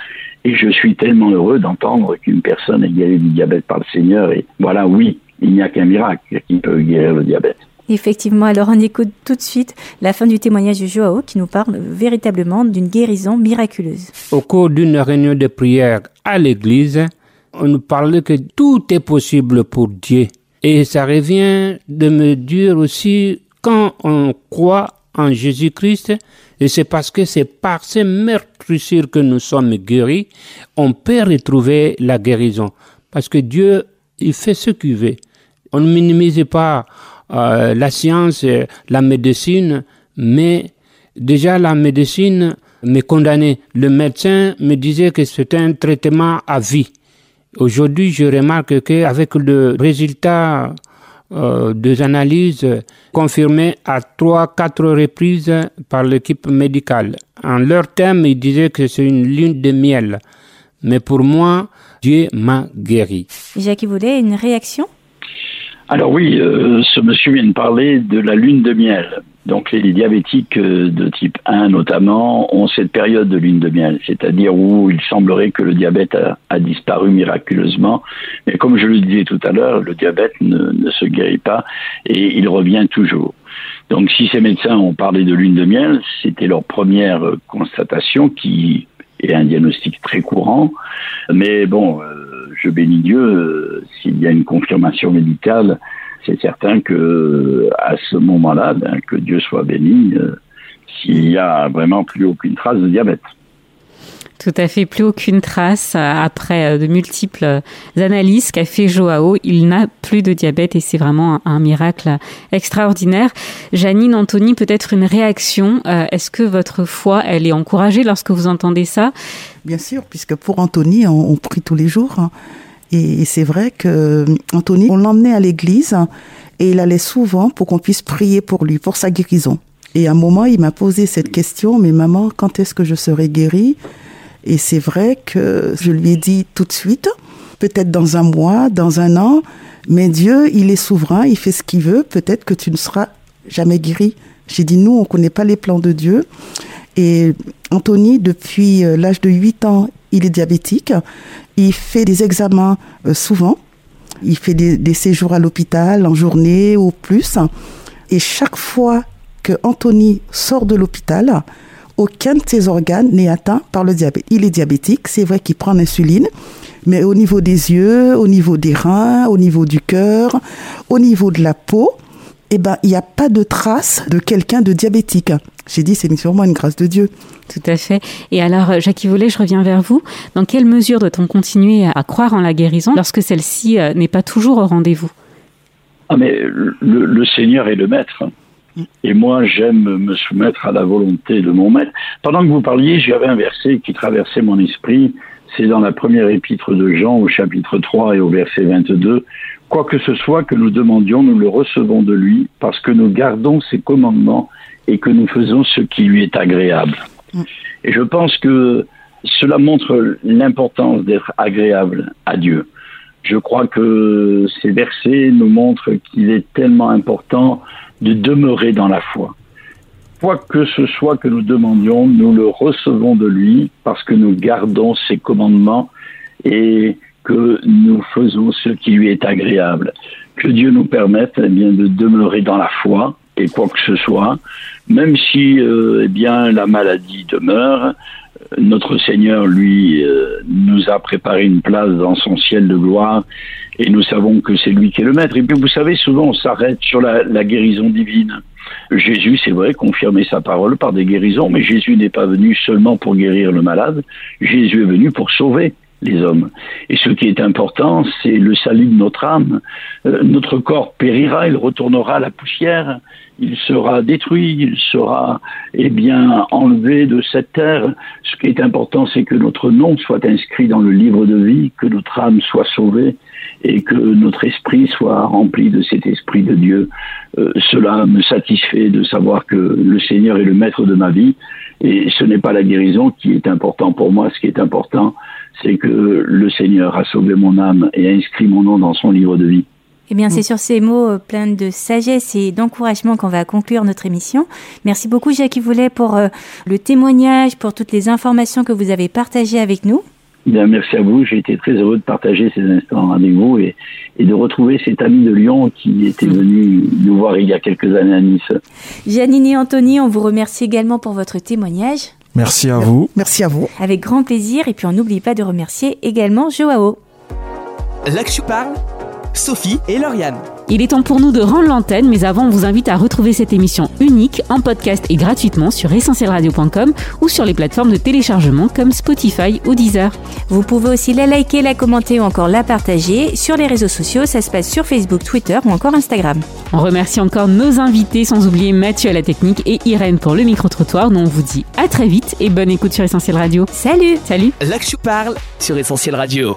Et je suis tellement heureux d'entendre qu'une personne est guérie du diabète par le Seigneur. Et voilà, oui, il n'y a qu'un miracle qui peut guérir le diabète. Effectivement, alors on écoute tout de suite la fin du témoignage de Joao qui nous parle véritablement d'une guérison miraculeuse. Au cours d'une réunion de prière à l'église, on nous parlait que tout est possible pour Dieu. Et ça revient de me dire aussi, quand on croit en Jésus-Christ, et c'est parce que c'est par ces meurtrissures que nous sommes guéris, on peut retrouver la guérison. Parce que Dieu, il fait ce qu'il veut. On ne minimise pas euh, la science, la médecine, mais déjà la médecine me condamnait. Le médecin me disait que c'était un traitement à vie. Aujourd'hui, je remarque qu'avec le résultat euh, des analyses confirmées à trois, quatre reprises par l'équipe médicale, en leur terme, ils disaient que c'est une lune de miel. Mais pour moi, Dieu m'a guéri. Jacques voulait une réaction? Alors oui, euh, ce monsieur vient de parler de la lune de miel. Donc les diabétiques euh, de type 1 notamment ont cette période de lune de miel, c'est-à-dire où il semblerait que le diabète a, disparu miraculeusement. Mais comme je le disais tout à l'heure, le diabète ne, ne, se guérit pas et il revient toujours. Donc si ces médecins ont parlé de lune de miel, c'était leur première constatation qui est un diagnostic très courant. Mais bon, euh, je bénis Dieu, euh, s'il y a une confirmation médicale, c'est certain que à ce moment-là, ben, que Dieu soit béni, euh, s'il n'y a vraiment plus aucune trace de diabète. Tout à fait, plus aucune trace après de multiples analyses qu'a fait Joao. Il n'a plus de diabète et c'est vraiment un, miracle extraordinaire. Janine, Anthony, peut-être une réaction. Est-ce que votre foi, elle est encouragée lorsque vous entendez ça? Bien sûr, puisque pour Anthony, on, prie tous les jours. Hein. Et, c'est vrai que Anthony, on l'emmenait à l'église et il allait souvent pour qu'on puisse prier pour lui, pour sa guérison. Et à un moment, il m'a posé cette question, mais maman, quand est-ce que je serai guérie? Et c'est vrai que je lui ai dit tout de suite, peut-être dans un mois, dans un an, mais Dieu, il est souverain, il fait ce qu'il veut, peut-être que tu ne seras jamais guéri. J'ai dit, nous, on ne connaît pas les plans de Dieu. Et Anthony, depuis euh, l'âge de 8 ans, il est diabétique. Il fait des examens euh, souvent. Il fait des, séjours à l'hôpital en journée ou plus. Et chaque fois que Anthony sort de l'hôpital, aucun de ses organes n'est atteint par le diabète. Il est diabétique, c'est vrai qu'il prend l'insuline, mais au niveau des yeux, au niveau des reins, au niveau du cœur, au niveau de la peau, eh ben, il n'y a pas de trace de quelqu'un de diabétique. J'ai dit, c'est sûrement une grâce de Dieu. Tout à fait. Et alors, Jacques Vollet, je reviens vers vous. Dans quelle mesure doit-on continuer à croire en la guérison lorsque celle-ci euh, n'est pas toujours au rendez-vous? Ah, mais le, Seigneur est le maître. Et moi, j'aime me soumettre à la volonté de mon maître. Pendant que vous parliez, j'avais un verset qui traversait mon esprit. C'est dans la première épître de Jean, au chapitre 3 et au verset 22. Quoi que ce soit que nous demandions, nous le recevons de lui, parce que nous gardons ses commandements et que nous faisons ce qui lui est agréable. Mm. Et je pense que cela montre l'importance d'être agréable à Dieu. Je crois que ces versets nous montrent qu'il est tellement important de demeurer dans la foi. Quoi que ce soit que nous demandions, nous le recevons de lui parce que nous gardons ses commandements et que nous faisons ce qui lui est agréable. Que Dieu nous permette eh bien, de demeurer dans la foi et quoi que ce soit, même si euh, eh bien la maladie demeure, notre Seigneur lui euh, nous a préparé une place dans son ciel de gloire et nous savons que c'est lui qui est le maître. Et puis vous savez, souvent on s'arrête sur la, la guérison divine. Jésus, c'est vrai, confirmait sa parole par des guérisons, mais Jésus n'est pas venu seulement pour guérir le malade, Jésus est venu pour sauver les hommes. Et ce qui est important, c'est le salut de notre âme. Euh, notre corps périra, il retournera à la poussière, il sera détruit, il sera eh bien enlevé de cette terre. Ce qui est important, c'est que notre nom soit inscrit dans le livre de vie, que notre âme soit sauvée et que notre esprit soit rempli de cet esprit de Dieu. Euh, cela me satisfait de savoir que le Seigneur est le maître de ma vie et ce n'est pas la guérison qui est important pour moi. Ce qui est important, c'est que le Seigneur a sauvé mon âme et a inscrit mon nom dans son livre de vie. Eh bien, c'est mm. sur ces mots euh, pleins de sagesse et d'encouragement qu'on va conclure notre émission. Merci beaucoup, Jacques Voulet, pour euh, le témoignage, pour toutes les informations que vous avez partagées avec nous. Bien, merci à vous. J'ai été très heureux de partager ces instants avec vous et, et de retrouver cet ami de Lyon qui était mm. venu nous voir il y a quelques années à Nice. Janine et Anthony, on vous remercie également pour votre témoignage. Merci à vous. Merci à vous. Avec grand plaisir. Et puis on n'oublie pas de remercier également Joao. Là que je parle, Sophie et Lauriane. Il est temps pour nous de rendre l'antenne, mais avant, on vous invite à retrouver cette émission unique en podcast et gratuitement sur essentielradio.com ou sur les plateformes de téléchargement comme Spotify ou Deezer. Vous pouvez aussi la liker, la commenter ou encore la partager sur les réseaux sociaux. Ça se passe sur Facebook, Twitter ou encore Instagram. On remercie encore nos invités, sans oublier Mathieu à la technique et Irène pour le micro-trottoir, dont on vous dit à très vite et bonne écoute sur Essentiel Radio. Salut Salut Là que je parle sur Essentiel Radio.